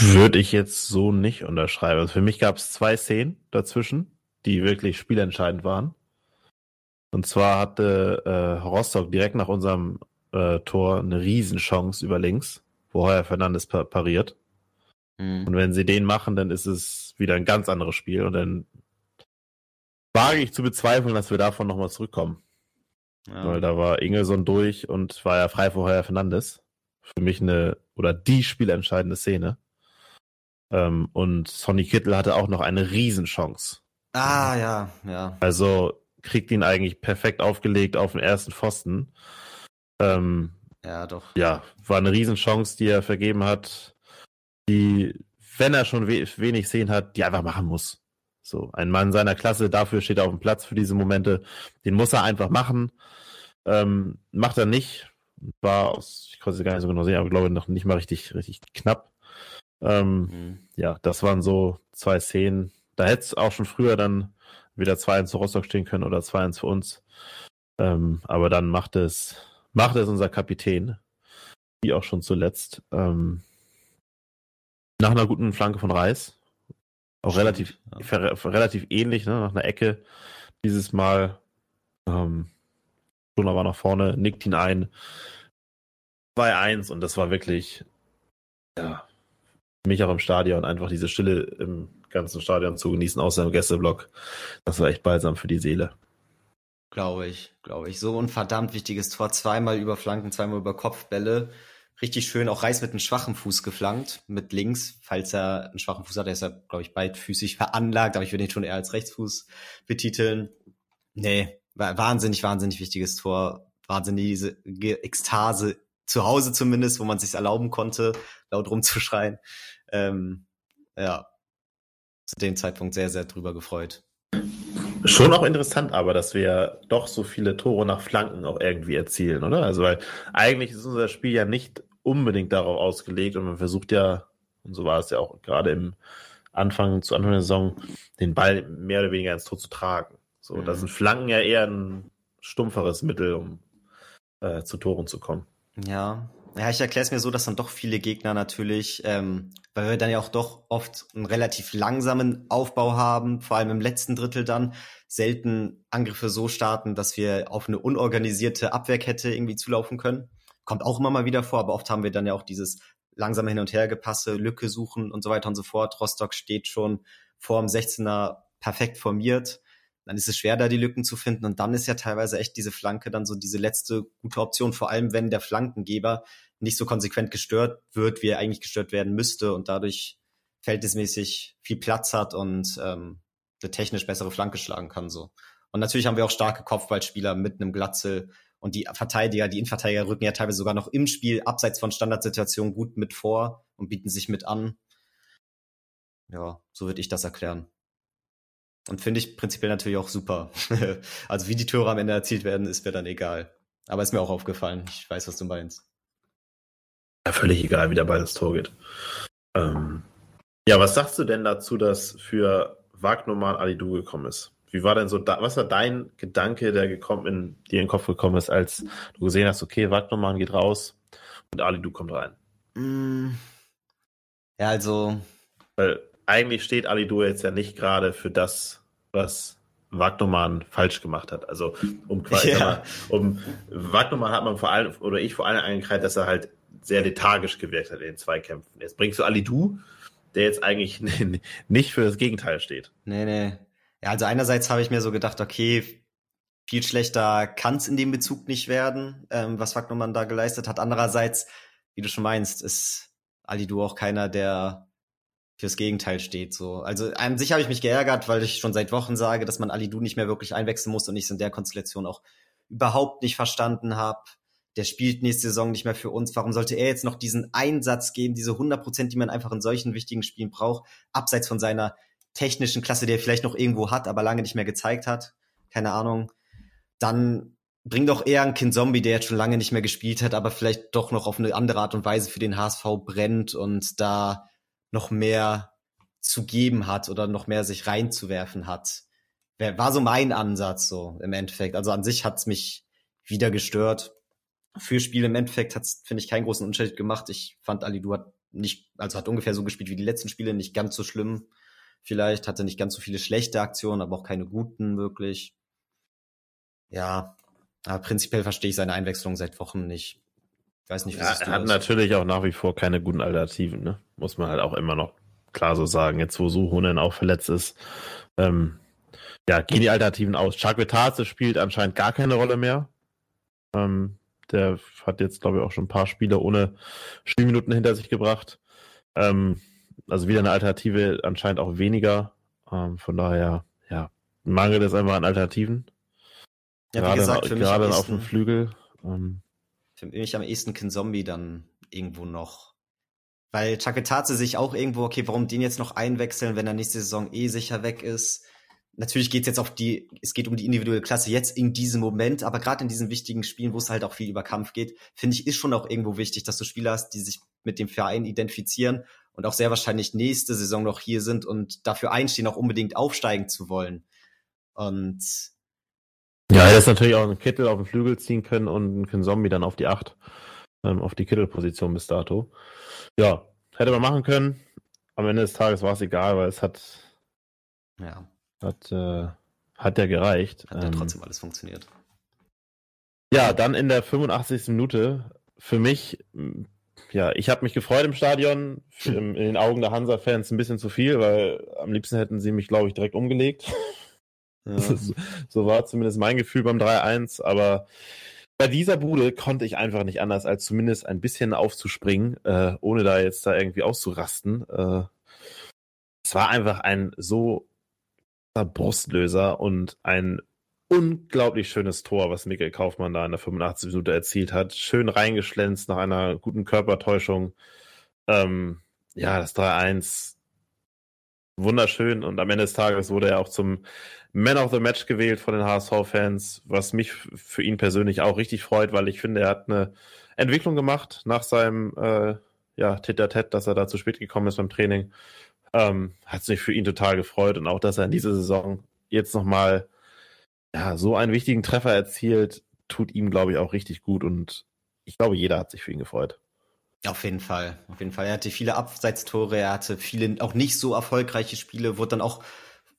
Würde ich jetzt so nicht unterschreiben. Also für mich gab es zwei Szenen dazwischen, die wirklich spielentscheidend waren. Und zwar hatte äh, Rostock direkt nach unserem äh, Tor eine Riesenchance über links, wo Heuer Fernandes pariert. Mhm. Und wenn sie den machen, dann ist es wieder ein ganz anderes Spiel und dann wage ich zu bezweifeln, dass wir davon nochmal zurückkommen. Ja. Weil da war Ingelson durch und war ja frei vorher Fernandes. Für mich eine oder die spielentscheidende Szene. Ähm, und Sonny Kittel hatte auch noch eine Riesenchance. Ah, ja, ja. Also kriegt ihn eigentlich perfekt aufgelegt auf den ersten Pfosten. Ähm, ja, doch. Ja, war eine Riesenchance, die er vergeben hat, die, wenn er schon we wenig Szenen hat, die einfach machen muss. So, ein Mann seiner Klasse, dafür steht er auf dem Platz für diese Momente. Den muss er einfach machen. Ähm, macht er nicht. War aus, ich konnte es gar nicht so genau sehen, aber glaube noch nicht mal richtig, richtig knapp. Ähm, mhm. Ja, das waren so zwei Szenen. Da hätte es auch schon früher dann wieder 2-1 zu Rostock stehen können oder 2-1 für uns. Ähm, aber dann macht es, macht es unser Kapitän. Wie auch schon zuletzt. Ähm, nach einer guten Flanke von Reis. Auch relativ, ja. relativ ähnlich, ne? nach einer Ecke. Dieses Mal ähm, Brunner war nach vorne, nickt ihn ein. 2-1 und das war wirklich, ja, mich auch im Stadion, einfach diese Stille im ganzen Stadion zu genießen, außer im Gästeblock. Das war echt balsam für die Seele. Glaube ich, glaube ich. So ein verdammt wichtiges Tor. Zweimal über Flanken, zweimal über Kopfbälle richtig schön auch Reis mit einem schwachen Fuß geflankt, mit links, falls er einen schwachen Fuß hat. Er ist ja, glaube ich, beidfüßig veranlagt, aber ich würde ihn schon eher als Rechtsfuß betiteln. Nee, wahnsinnig, wahnsinnig wichtiges Tor. Wahnsinnige Ekstase, zu Hause zumindest, wo man sich erlauben konnte, laut rumzuschreien. Ähm, ja, zu dem Zeitpunkt sehr, sehr drüber gefreut. Schon auch interessant, aber dass wir doch so viele Tore nach Flanken auch irgendwie erzielen, oder? Also, weil eigentlich ist unser Spiel ja nicht unbedingt darauf ausgelegt und man versucht ja, und so war es ja auch gerade im Anfang, zu Anfang der Saison, den Ball mehr oder weniger ins Tor zu tragen. So, mhm. da sind Flanken ja eher ein stumpferes Mittel, um äh, zu Toren zu kommen. Ja, ja, ich erkläre es mir so, dass dann doch viele Gegner natürlich, ähm, weil wir dann ja auch doch oft einen relativ langsamen Aufbau haben, vor allem im letzten Drittel dann, selten Angriffe so starten, dass wir auf eine unorganisierte Abwehrkette irgendwie zulaufen können kommt auch immer mal wieder vor, aber oft haben wir dann ja auch dieses langsame Hin- und Hergepasse, Lücke suchen und so weiter und so fort. Rostock steht schon vor dem 16er perfekt formiert. Dann ist es schwer, da die Lücken zu finden. Und dann ist ja teilweise echt diese Flanke dann so diese letzte gute Option, vor allem wenn der Flankengeber nicht so konsequent gestört wird, wie er eigentlich gestört werden müsste und dadurch verhältnismäßig viel Platz hat und ähm, eine technisch bessere Flanke schlagen kann. so. Und natürlich haben wir auch starke Kopfballspieler mit einem Glatzel und die Verteidiger, die Innenverteidiger rücken ja teilweise sogar noch im Spiel abseits von Standardsituationen gut mit vor und bieten sich mit an. Ja, so würde ich das erklären. Und finde ich prinzipiell natürlich auch super. also wie die Tore am Ende erzielt werden, ist mir dann egal. Aber ist mir auch aufgefallen. Ich weiß, was du meinst. Ja, völlig egal, wie dabei das Tor geht. Ähm, ja, was sagst du denn dazu, dass für Wagnermann Alidu gekommen ist? Wie war denn so, da, was war dein Gedanke, der gekommen in, dir in den Kopf gekommen ist, als du gesehen hast, okay, Wagnermann geht raus und Alidu kommt rein? Mm. Ja, also. Weil eigentlich steht Alidu jetzt ja nicht gerade für das, was Wagnermann falsch gemacht hat. Also um quasi, ja. um Wagnermann hat man vor allem, oder ich vor allem eingekreidet, dass er halt sehr lethargisch gewirkt hat in den Zweikämpfen. Jetzt bringst du Alidu, der jetzt eigentlich nicht für das Gegenteil steht. Nee, nee. Ja, also einerseits habe ich mir so gedacht, okay, viel schlechter kann es in dem Bezug nicht werden, ähm, was Wagnermann da geleistet hat. Andererseits, wie du schon meinst, ist Alidu auch keiner, der fürs Gegenteil steht. So. Also an sich habe ich mich geärgert, weil ich schon seit Wochen sage, dass man Alidu nicht mehr wirklich einwechseln muss und ich es in der Konstellation auch überhaupt nicht verstanden habe. Der spielt nächste Saison nicht mehr für uns. Warum sollte er jetzt noch diesen Einsatz geben, diese 100 Prozent, die man einfach in solchen wichtigen Spielen braucht, abseits von seiner technischen Klasse, die er vielleicht noch irgendwo hat, aber lange nicht mehr gezeigt hat? Keine Ahnung. Dann bring doch eher einen Kind Zombie, der jetzt schon lange nicht mehr gespielt hat, aber vielleicht doch noch auf eine andere Art und Weise für den HSV brennt und da noch mehr zu geben hat oder noch mehr sich reinzuwerfen hat. War so mein Ansatz so im Endeffekt. Also an sich hat's mich wieder gestört. Für Spiele im Endeffekt hat's finde ich keinen großen Unterschied gemacht. Ich fand Ali Du hat nicht, also hat ungefähr so gespielt wie die letzten Spiele, nicht ganz so schlimm. Vielleicht hatte nicht ganz so viele schlechte Aktionen, aber auch keine guten wirklich. Ja, aber prinzipiell verstehe ich seine Einwechslung seit Wochen nicht. Ich weiß nicht, wie ja, Er hat natürlich auch nach wie vor keine guten Alternativen, ne? Muss man halt auch immer noch klar so sagen. Jetzt, wo Suhonen auch verletzt ist, ähm, ja, gehen die Alternativen aus. Chakvetase spielt anscheinend gar keine Rolle mehr. Ähm, der hat jetzt, glaube ich, auch schon ein paar Spiele ohne Spielminuten hinter sich gebracht. Ähm, also wieder eine Alternative, anscheinend auch weniger. Ähm, von daher, ja, mangelt es einfach an Alternativen. Ja, gerade, gesagt, gerade auf dem Flügel. Ähm, für mich am ehesten Zombie dann irgendwo noch. Weil Chaketaze sich auch irgendwo, okay, warum den jetzt noch einwechseln, wenn er nächste Saison eh sicher weg ist? Natürlich geht's jetzt auf die, es geht um die individuelle Klasse jetzt in diesem Moment, aber gerade in diesen wichtigen Spielen, wo es halt auch viel über Kampf geht, finde ich, ist schon auch irgendwo wichtig, dass du Spieler hast, die sich mit dem Verein identifizieren und auch sehr wahrscheinlich nächste Saison noch hier sind und dafür einstehen, auch unbedingt aufsteigen zu wollen. Und ja, er ist natürlich auch einen Kittel auf den Flügel ziehen können und einen Zombie dann auf die 8, ähm, auf die Kittelposition bis dato. Ja, hätte man machen können. Am Ende des Tages war es egal, weil es hat, ja. Hat, äh, hat ja gereicht. Hat ja ähm, trotzdem alles funktioniert. Ja, dann in der 85. Minute für mich, ja, ich habe mich gefreut im Stadion, in den Augen der Hansa-Fans ein bisschen zu viel, weil am liebsten hätten sie mich, glaube ich, direkt umgelegt. Ja. so war zumindest mein Gefühl beim 3-1, aber bei dieser Bude konnte ich einfach nicht anders, als zumindest ein bisschen aufzuspringen, äh, ohne da jetzt da irgendwie auszurasten. Äh, es war einfach ein so Brustlöser und ein unglaublich schönes Tor, was Mikkel Kaufmann da in der 85 Minute erzielt hat. Schön reingeschlänzt nach einer guten Körpertäuschung. Ähm, ja, das 3-1 wunderschön und am Ende des Tages wurde er auch zum Man of the Match gewählt von den HSV-Fans, was mich für ihn persönlich auch richtig freut, weil ich finde, er hat eine Entwicklung gemacht nach seinem äh, ja, Tit-Tat, dass er da zu spät gekommen ist beim Training. Ähm, hat sich für ihn total gefreut und auch, dass er in dieser Saison jetzt nochmal ja, so einen wichtigen Treffer erzielt, tut ihm, glaube ich, auch richtig gut und ich glaube, jeder hat sich für ihn gefreut. Auf jeden Fall, auf jeden Fall. Er hatte viele Abseitstore, er hatte viele auch nicht so erfolgreiche Spiele, wurde dann auch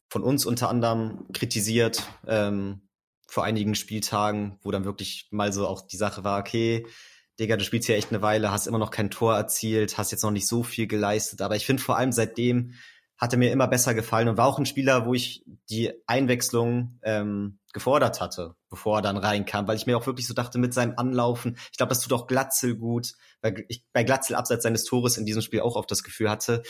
von uns unter anderem kritisiert ähm, vor einigen Spieltagen, wo dann wirklich mal so auch die Sache war, okay, Digga, du spielst hier echt eine Weile, hast immer noch kein Tor erzielt, hast jetzt noch nicht so viel geleistet. Aber ich finde vor allem seitdem hat er mir immer besser gefallen und war auch ein Spieler, wo ich die Einwechslung ähm, gefordert hatte, bevor er dann reinkam, weil ich mir auch wirklich so dachte, mit seinem Anlaufen, ich glaube, das tut auch Glatzel gut, weil ich bei Glatzel abseits seines Tores in diesem Spiel auch oft das Gefühl hatte,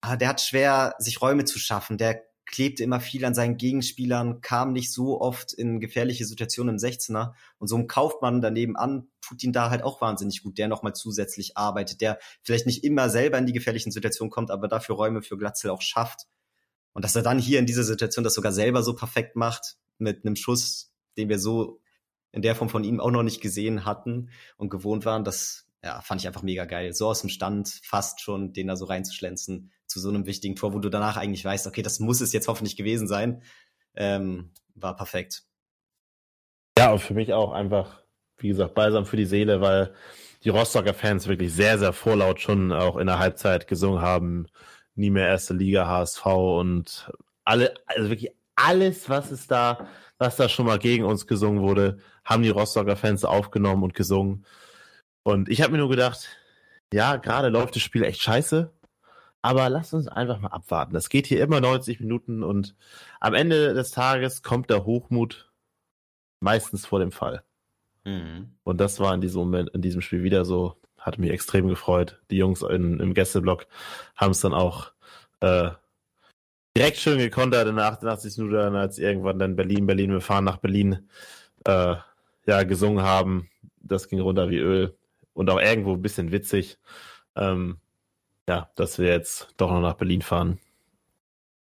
ah, der hat schwer, sich Räume zu schaffen, der klebte immer viel an seinen Gegenspielern, kam nicht so oft in gefährliche Situationen im 16er. Und so ein Kaufmann daneben an tut ihn da halt auch wahnsinnig gut, der nochmal zusätzlich arbeitet, der vielleicht nicht immer selber in die gefährlichen Situationen kommt, aber dafür Räume für Glatzel auch schafft. Und dass er dann hier in dieser Situation das sogar selber so perfekt macht, mit einem Schuss, den wir so in der Form von ihm auch noch nicht gesehen hatten und gewohnt waren, das ja, fand ich einfach mega geil. So aus dem Stand fast schon, den da so reinzuschlänzen zu so einem wichtigen Tor, wo du danach eigentlich weißt, okay, das muss es jetzt hoffentlich gewesen sein, ähm, war perfekt. Ja, und für mich auch einfach, wie gesagt, balsam für die Seele, weil die Rostocker Fans wirklich sehr, sehr vorlaut schon auch in der Halbzeit gesungen haben. Nie mehr erste Liga, HSV und alle, also wirklich alles, was es da, was da schon mal gegen uns gesungen wurde, haben die Rostocker Fans aufgenommen und gesungen. Und ich habe mir nur gedacht, ja, gerade läuft das Spiel echt scheiße, aber lasst uns einfach mal abwarten. Das geht hier immer 90 Minuten und am Ende des Tages kommt der Hochmut meistens vor dem Fall. Mhm. Und das war in diesem Moment, in diesem Spiel wieder so. Hat mich extrem gefreut. Die Jungs in, im Gästeblock haben es dann auch äh, direkt schön gekontert in der 88. Minute, als irgendwann dann Berlin, Berlin, wir fahren nach Berlin, äh, ja, gesungen haben. Das ging runter wie Öl und auch irgendwo ein bisschen witzig. Ähm, ja, dass wir jetzt doch noch nach Berlin fahren.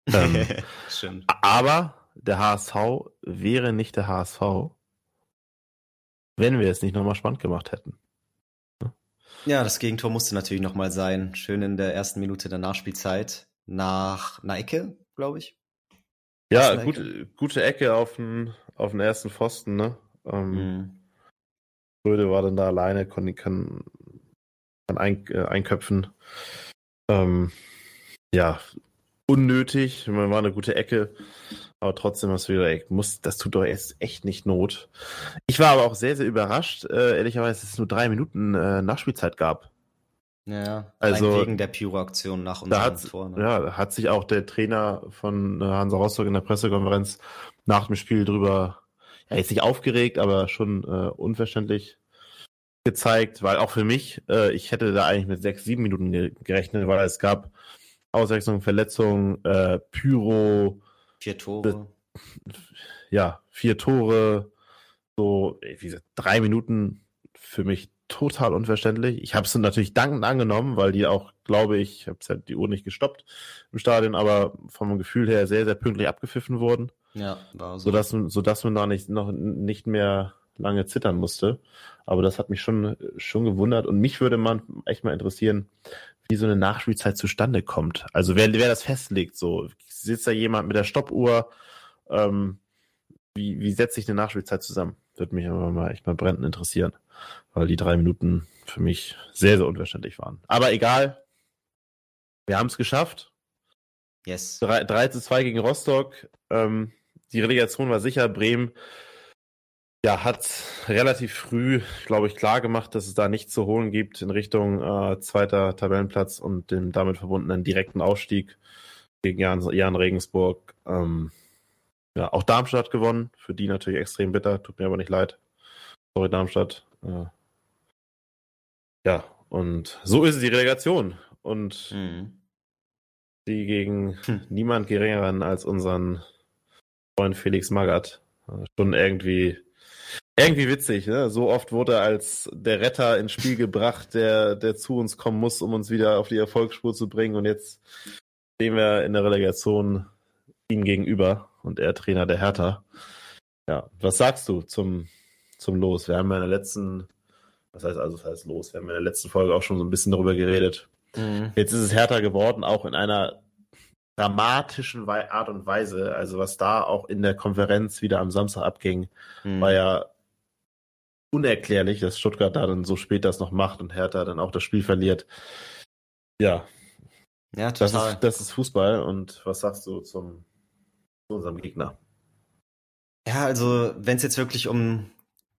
Ähm, aber der HSV wäre nicht der HSV, wenn wir es nicht nochmal spannend gemacht hätten. Ja, das Gegentor musste natürlich nochmal sein. Schön in der ersten Minute der Nachspielzeit. Nach einer Ecke, glaube ich. Ja, gute, Ecke. gute Ecke auf den, auf den ersten Pfosten, ne? Ähm, mhm. Röde war dann da alleine, konnte, kann, kann ein, äh, einköpfen. Ähm, ja, unnötig. Man war eine gute Ecke. Aber trotzdem hast du wieder, ey, muss, das tut doch jetzt echt nicht Not. Ich war aber auch sehr, sehr überrascht, äh, ehrlicherweise, dass es nur drei Minuten äh, Nachspielzeit gab. Ja, also wegen der Pyro-Aktion nach unserem da hat, Tor. Ne? Ja, hat sich auch der Trainer von äh, Hansa Rostock in der Pressekonferenz nach dem Spiel drüber, ja, jetzt nicht aufgeregt, aber schon äh, unverständlich gezeigt, weil auch für mich, äh, ich hätte da eigentlich mit sechs, sieben Minuten ge gerechnet, weil es gab Auswechslung, Verletzung, äh, Pyro. Vier Tore. Ja, vier Tore. So, wie gesagt, drei Minuten für mich total unverständlich. Ich habe es natürlich dankend angenommen, weil die auch, glaube ich, ich habe ja die Uhr nicht gestoppt im Stadion, aber vom Gefühl her sehr, sehr pünktlich abgepfiffen wurden. Ja, war so. Sodass, sodass man da nicht, noch nicht mehr lange zittern musste. Aber das hat mich schon, schon gewundert. Und mich würde man echt mal interessieren, wie so eine Nachspielzeit zustande kommt. Also wer, wer das festlegt, so sitzt da jemand mit der Stoppuhr, ähm, wie, wie setzt sich eine Nachspielzeit zusammen? Würde mich aber mal echt mal brennend interessieren, weil die drei Minuten für mich sehr, sehr unverständlich waren. Aber egal, wir haben es geschafft. Yes. 3, 3 zu 2 gegen Rostock. Ähm, die Relegation war sicher. Bremen ja, hat relativ früh, glaube ich, klar gemacht, dass es da nichts zu holen gibt in Richtung äh, zweiter Tabellenplatz und dem damit verbundenen direkten Aufstieg gegen Jan, Jan Regensburg. Ähm, ja, auch Darmstadt gewonnen, für die natürlich extrem bitter, tut mir aber nicht leid. Sorry, Darmstadt. Äh, ja, und so ist es die Relegation. Und mhm. die gegen hm. niemand geringeren als unseren Freund Felix Magath. Äh, schon irgendwie irgendwie witzig, ne? So oft wurde er als der Retter ins Spiel gebracht, der, der zu uns kommen muss, um uns wieder auf die Erfolgsspur zu bringen. Und jetzt stehen wir in der Relegation ihm gegenüber und er Trainer der Hertha. Ja, was sagst du zum, zum Los? Wir haben ja in der letzten, was heißt also, was heißt Los? Wir haben in der letzten Folge auch schon so ein bisschen darüber geredet. Mhm. Jetzt ist es Hertha geworden, auch in einer dramatischen Art und Weise. Also was da auch in der Konferenz wieder am Samstag abging, mhm. war ja unerklärlich, dass Stuttgart da dann so spät das noch macht und Hertha dann auch das Spiel verliert. Ja. Ja, total. Das ist, das ist Fußball und was sagst du zum, zu unserem Gegner? Ja, also wenn es jetzt wirklich um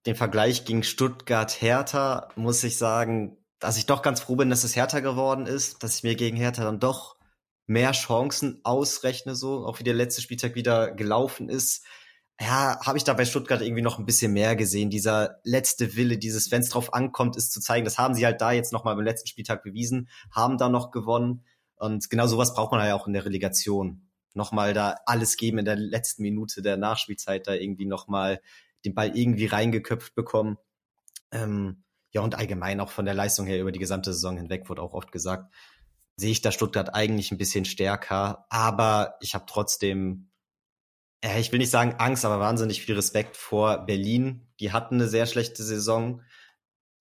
den Vergleich gegen Stuttgart-Hertha muss ich sagen, dass ich doch ganz froh bin, dass es Hertha geworden ist, dass ich mir gegen Hertha dann doch mehr Chancen ausrechne, so, auch wie der letzte Spieltag wieder gelaufen ist. Ja, habe ich da bei Stuttgart irgendwie noch ein bisschen mehr gesehen. Dieser letzte Wille, dieses, wenn es drauf ankommt, ist zu zeigen. Das haben sie halt da jetzt nochmal beim letzten Spieltag bewiesen, haben da noch gewonnen. Und genau sowas braucht man ja auch in der Relegation. Nochmal da alles geben in der letzten Minute der Nachspielzeit, da irgendwie nochmal den Ball irgendwie reingeköpft bekommen. Ähm, ja, und allgemein auch von der Leistung her über die gesamte Saison hinweg wurde auch oft gesagt, sehe ich da Stuttgart eigentlich ein bisschen stärker, aber ich habe trotzdem, ich will nicht sagen Angst, aber wahnsinnig viel Respekt vor Berlin. Die hatten eine sehr schlechte Saison,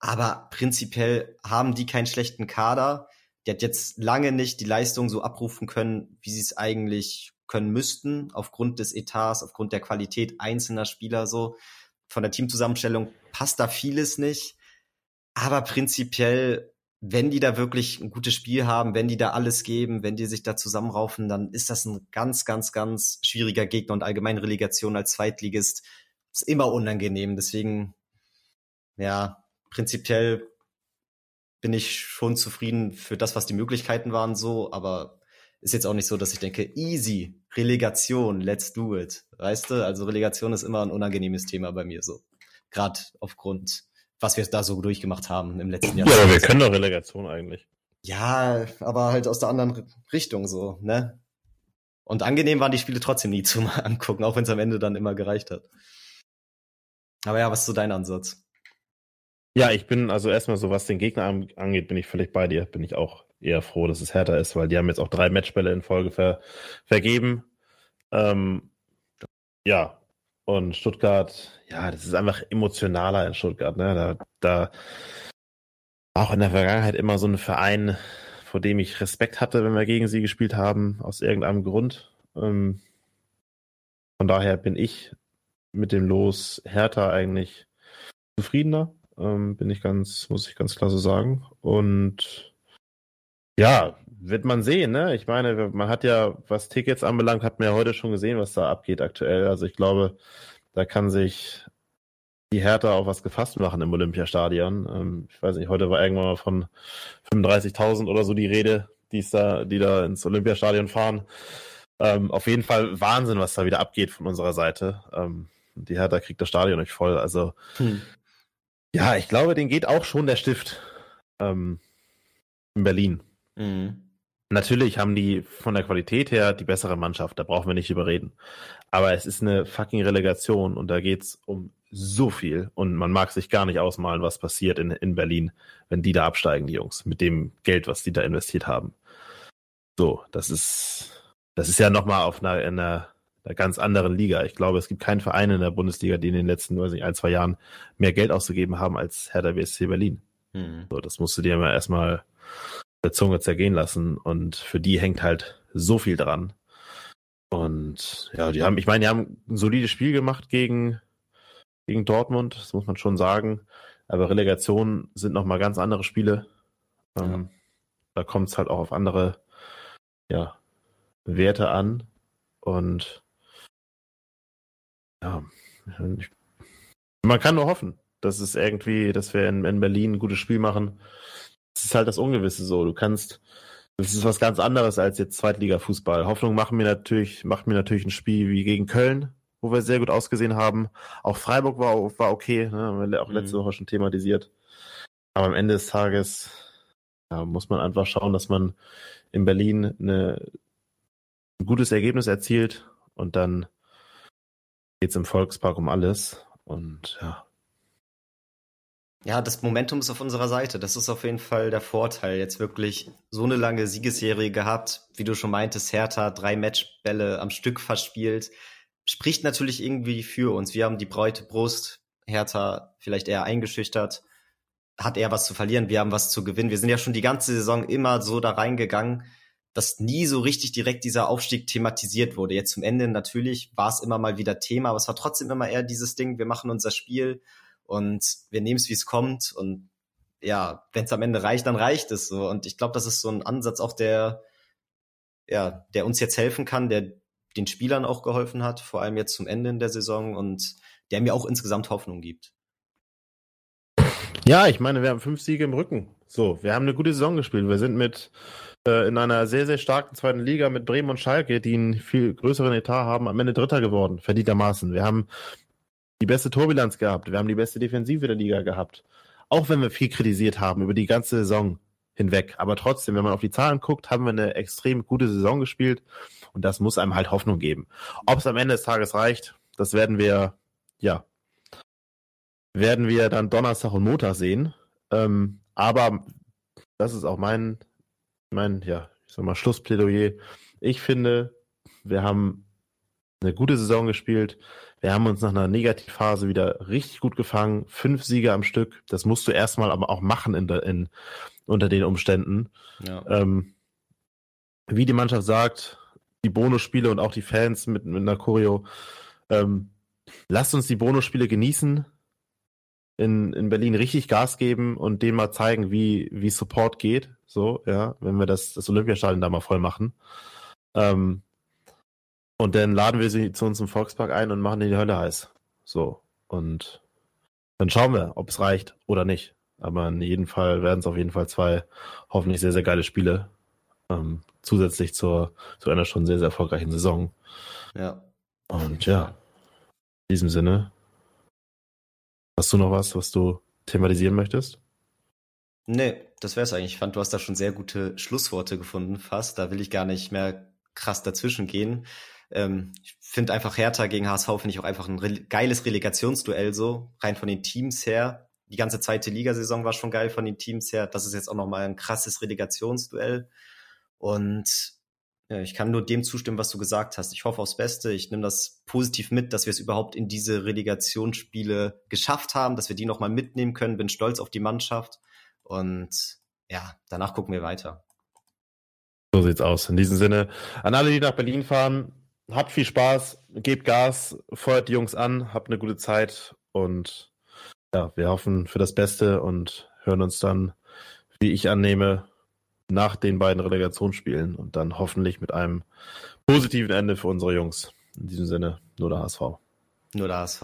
aber prinzipiell haben die keinen schlechten Kader. Die hat jetzt lange nicht die Leistung so abrufen können, wie sie es eigentlich können müssten, aufgrund des Etats, aufgrund der Qualität einzelner Spieler so. Von der Teamzusammenstellung passt da vieles nicht. Aber prinzipiell, wenn die da wirklich ein gutes Spiel haben, wenn die da alles geben, wenn die sich da zusammenraufen, dann ist das ein ganz, ganz, ganz schwieriger Gegner und allgemein Relegation als Zweitligist ist immer unangenehm. Deswegen, ja, prinzipiell bin ich schon zufrieden für das, was die Möglichkeiten waren, so, aber ist jetzt auch nicht so, dass ich denke, easy, Relegation, let's do it. Weißt du? Also Relegation ist immer ein unangenehmes Thema bei mir so. Gerade aufgrund, was wir da so durchgemacht haben im letzten Jahr. Ja, aber wir können doch Relegation eigentlich. Ja, aber halt aus der anderen Richtung so, ne? Und angenehm waren die Spiele trotzdem nie zum Angucken, auch wenn es am Ende dann immer gereicht hat. Aber ja, was ist so dein Ansatz? Ja, ich bin also erstmal so, was den Gegner angeht, bin ich völlig bei dir. Bin ich auch eher froh, dass es härter ist, weil die haben jetzt auch drei Matchbälle in Folge ver vergeben. Ähm, ja, und Stuttgart, ja, das ist einfach emotionaler in Stuttgart. Ne? Da, da auch in der Vergangenheit immer so ein Verein, vor dem ich Respekt hatte, wenn wir gegen sie gespielt haben, aus irgendeinem Grund. Ähm, von daher bin ich mit dem Los härter eigentlich zufriedener. Ähm, bin ich ganz, muss ich ganz klar so sagen. Und ja, wird man sehen, ne? Ich meine, man hat ja, was Tickets anbelangt, hat man ja heute schon gesehen, was da abgeht aktuell. Also ich glaube, da kann sich die Hertha auch was gefasst machen im Olympiastadion. Ähm, ich weiß nicht, heute war irgendwann mal von 35.000 oder so die Rede, die da, die da ins Olympiastadion fahren. Ähm, auf jeden Fall Wahnsinn, was da wieder abgeht von unserer Seite. Ähm, die Hertha kriegt das Stadion nicht voll. Also hm. ja, ich glaube, den geht auch schon der Stift in Berlin. Mhm. Natürlich haben die von der Qualität her die bessere Mannschaft, da brauchen wir nicht überreden. Aber es ist eine fucking Relegation und da geht's um so viel und man mag sich gar nicht ausmalen, was passiert in, in Berlin, wenn die da absteigen, die Jungs, mit dem Geld, was die da investiert haben. So, das ist, das ist ja nochmal auf einer, einer, einer ganz anderen Liga. Ich glaube, es gibt keinen Verein in der Bundesliga, die in den letzten, weiß nicht, ein, zwei Jahren mehr Geld ausgegeben haben als Hertha BSC Berlin. Mhm. So, das musst du dir immer erstmal der Zunge zergehen lassen und für die hängt halt so viel dran. Und ja, die haben, ich meine, die haben ein solides Spiel gemacht gegen, gegen Dortmund, das muss man schon sagen. Aber Relegationen sind nochmal ganz andere Spiele. Ja. Ähm, da kommt es halt auch auf andere ja, Werte an. Und ja, ich, man kann nur hoffen, dass es irgendwie, dass wir in, in Berlin ein gutes Spiel machen es ist halt das Ungewisse so. Du kannst, das ist was ganz anderes als jetzt Zweitliga-Fußball. Hoffnung machen mir natürlich, macht mir natürlich ein Spiel wie gegen Köln, wo wir sehr gut ausgesehen haben. Auch Freiburg war, war okay, ne? haben wir auch letzte mhm. Woche schon thematisiert. Aber am Ende des Tages ja, muss man einfach schauen, dass man in Berlin eine, ein gutes Ergebnis erzielt und dann geht es im Volkspark um alles. Und ja, ja, das Momentum ist auf unserer Seite. Das ist auf jeden Fall der Vorteil. Jetzt wirklich so eine lange Siegesserie gehabt, wie du schon meintest, Hertha, drei Matchbälle am Stück verspielt. Spricht natürlich irgendwie für uns. Wir haben die breite Brust, Hertha vielleicht eher eingeschüchtert, hat eher was zu verlieren, wir haben was zu gewinnen. Wir sind ja schon die ganze Saison immer so da reingegangen, dass nie so richtig direkt dieser Aufstieg thematisiert wurde. Jetzt zum Ende natürlich war es immer mal wieder Thema, aber es war trotzdem immer eher dieses Ding, wir machen unser Spiel und wir nehmen es, wie es kommt und ja, wenn es am Ende reicht, dann reicht es so. Und ich glaube, das ist so ein Ansatz auch, der, ja, der uns jetzt helfen kann, der den Spielern auch geholfen hat, vor allem jetzt zum Ende in der Saison und der mir auch insgesamt Hoffnung gibt. Ja, ich meine, wir haben fünf Siege im Rücken. So, wir haben eine gute Saison gespielt. Wir sind mit äh, in einer sehr, sehr starken zweiten Liga mit Bremen und Schalke, die einen viel größeren Etat haben, am Ende Dritter geworden, verdientermaßen. Wir haben die beste Torbilanz gehabt. Wir haben die beste Defensive der Liga gehabt. Auch wenn wir viel kritisiert haben über die ganze Saison hinweg. Aber trotzdem, wenn man auf die Zahlen guckt, haben wir eine extrem gute Saison gespielt. Und das muss einem halt Hoffnung geben. Ob es am Ende des Tages reicht, das werden wir, ja, werden wir dann Donnerstag und Montag sehen. Ähm, aber das ist auch mein, mein, ja, ich sag mal, Schlussplädoyer. Ich finde, wir haben eine gute Saison gespielt. Wir haben uns nach einer Negativphase wieder richtig gut gefangen. Fünf Siege am Stück. Das musst du erstmal aber auch machen in, in unter den Umständen. Ja. Ähm, wie die Mannschaft sagt, die Bonusspiele und auch die Fans mit, mit einer Choreo, ähm, lasst uns die Bonusspiele genießen, in, in Berlin richtig Gas geben und denen mal zeigen, wie, wie Support geht. So, ja, wenn wir das, das Olympiastadion da mal voll machen. Ähm, und dann laden wir sie zu uns im Volkspark ein und machen die Hölle heiß. So. Und dann schauen wir, ob es reicht oder nicht. Aber in jedem Fall werden es auf jeden Fall zwei hoffentlich sehr, sehr geile Spiele. Ähm, zusätzlich zur, zu einer schon sehr, sehr erfolgreichen Saison. Ja. Und ja, in diesem Sinne, hast du noch was, was du thematisieren möchtest? Nee, das wär's eigentlich. Ich fand, du hast da schon sehr gute Schlussworte gefunden, fast. Da will ich gar nicht mehr krass dazwischen gehen. Ähm, ich finde einfach Hertha gegen HSV finde ich auch einfach ein re geiles Relegationsduell so, rein von den Teams her die ganze zweite Ligasaison war schon geil von den Teams her. Das ist jetzt auch nochmal ein krasses Relegationsduell. Und ja, ich kann nur dem zustimmen, was du gesagt hast. Ich hoffe aufs Beste. Ich nehme das positiv mit, dass wir es überhaupt in diese Relegationsspiele geschafft haben, dass wir die nochmal mitnehmen können. Bin stolz auf die Mannschaft. Und ja, danach gucken wir weiter. So sieht's aus. In diesem Sinne, an alle, die nach Berlin fahren, habt viel Spaß, gebt Gas, feuert die Jungs an, habt eine gute Zeit und ja, wir hoffen für das Beste und hören uns dann, wie ich annehme, nach den beiden Relegationsspielen und dann hoffentlich mit einem positiven Ende für unsere Jungs. In diesem Sinne, nur der HSV. Nur der HSV.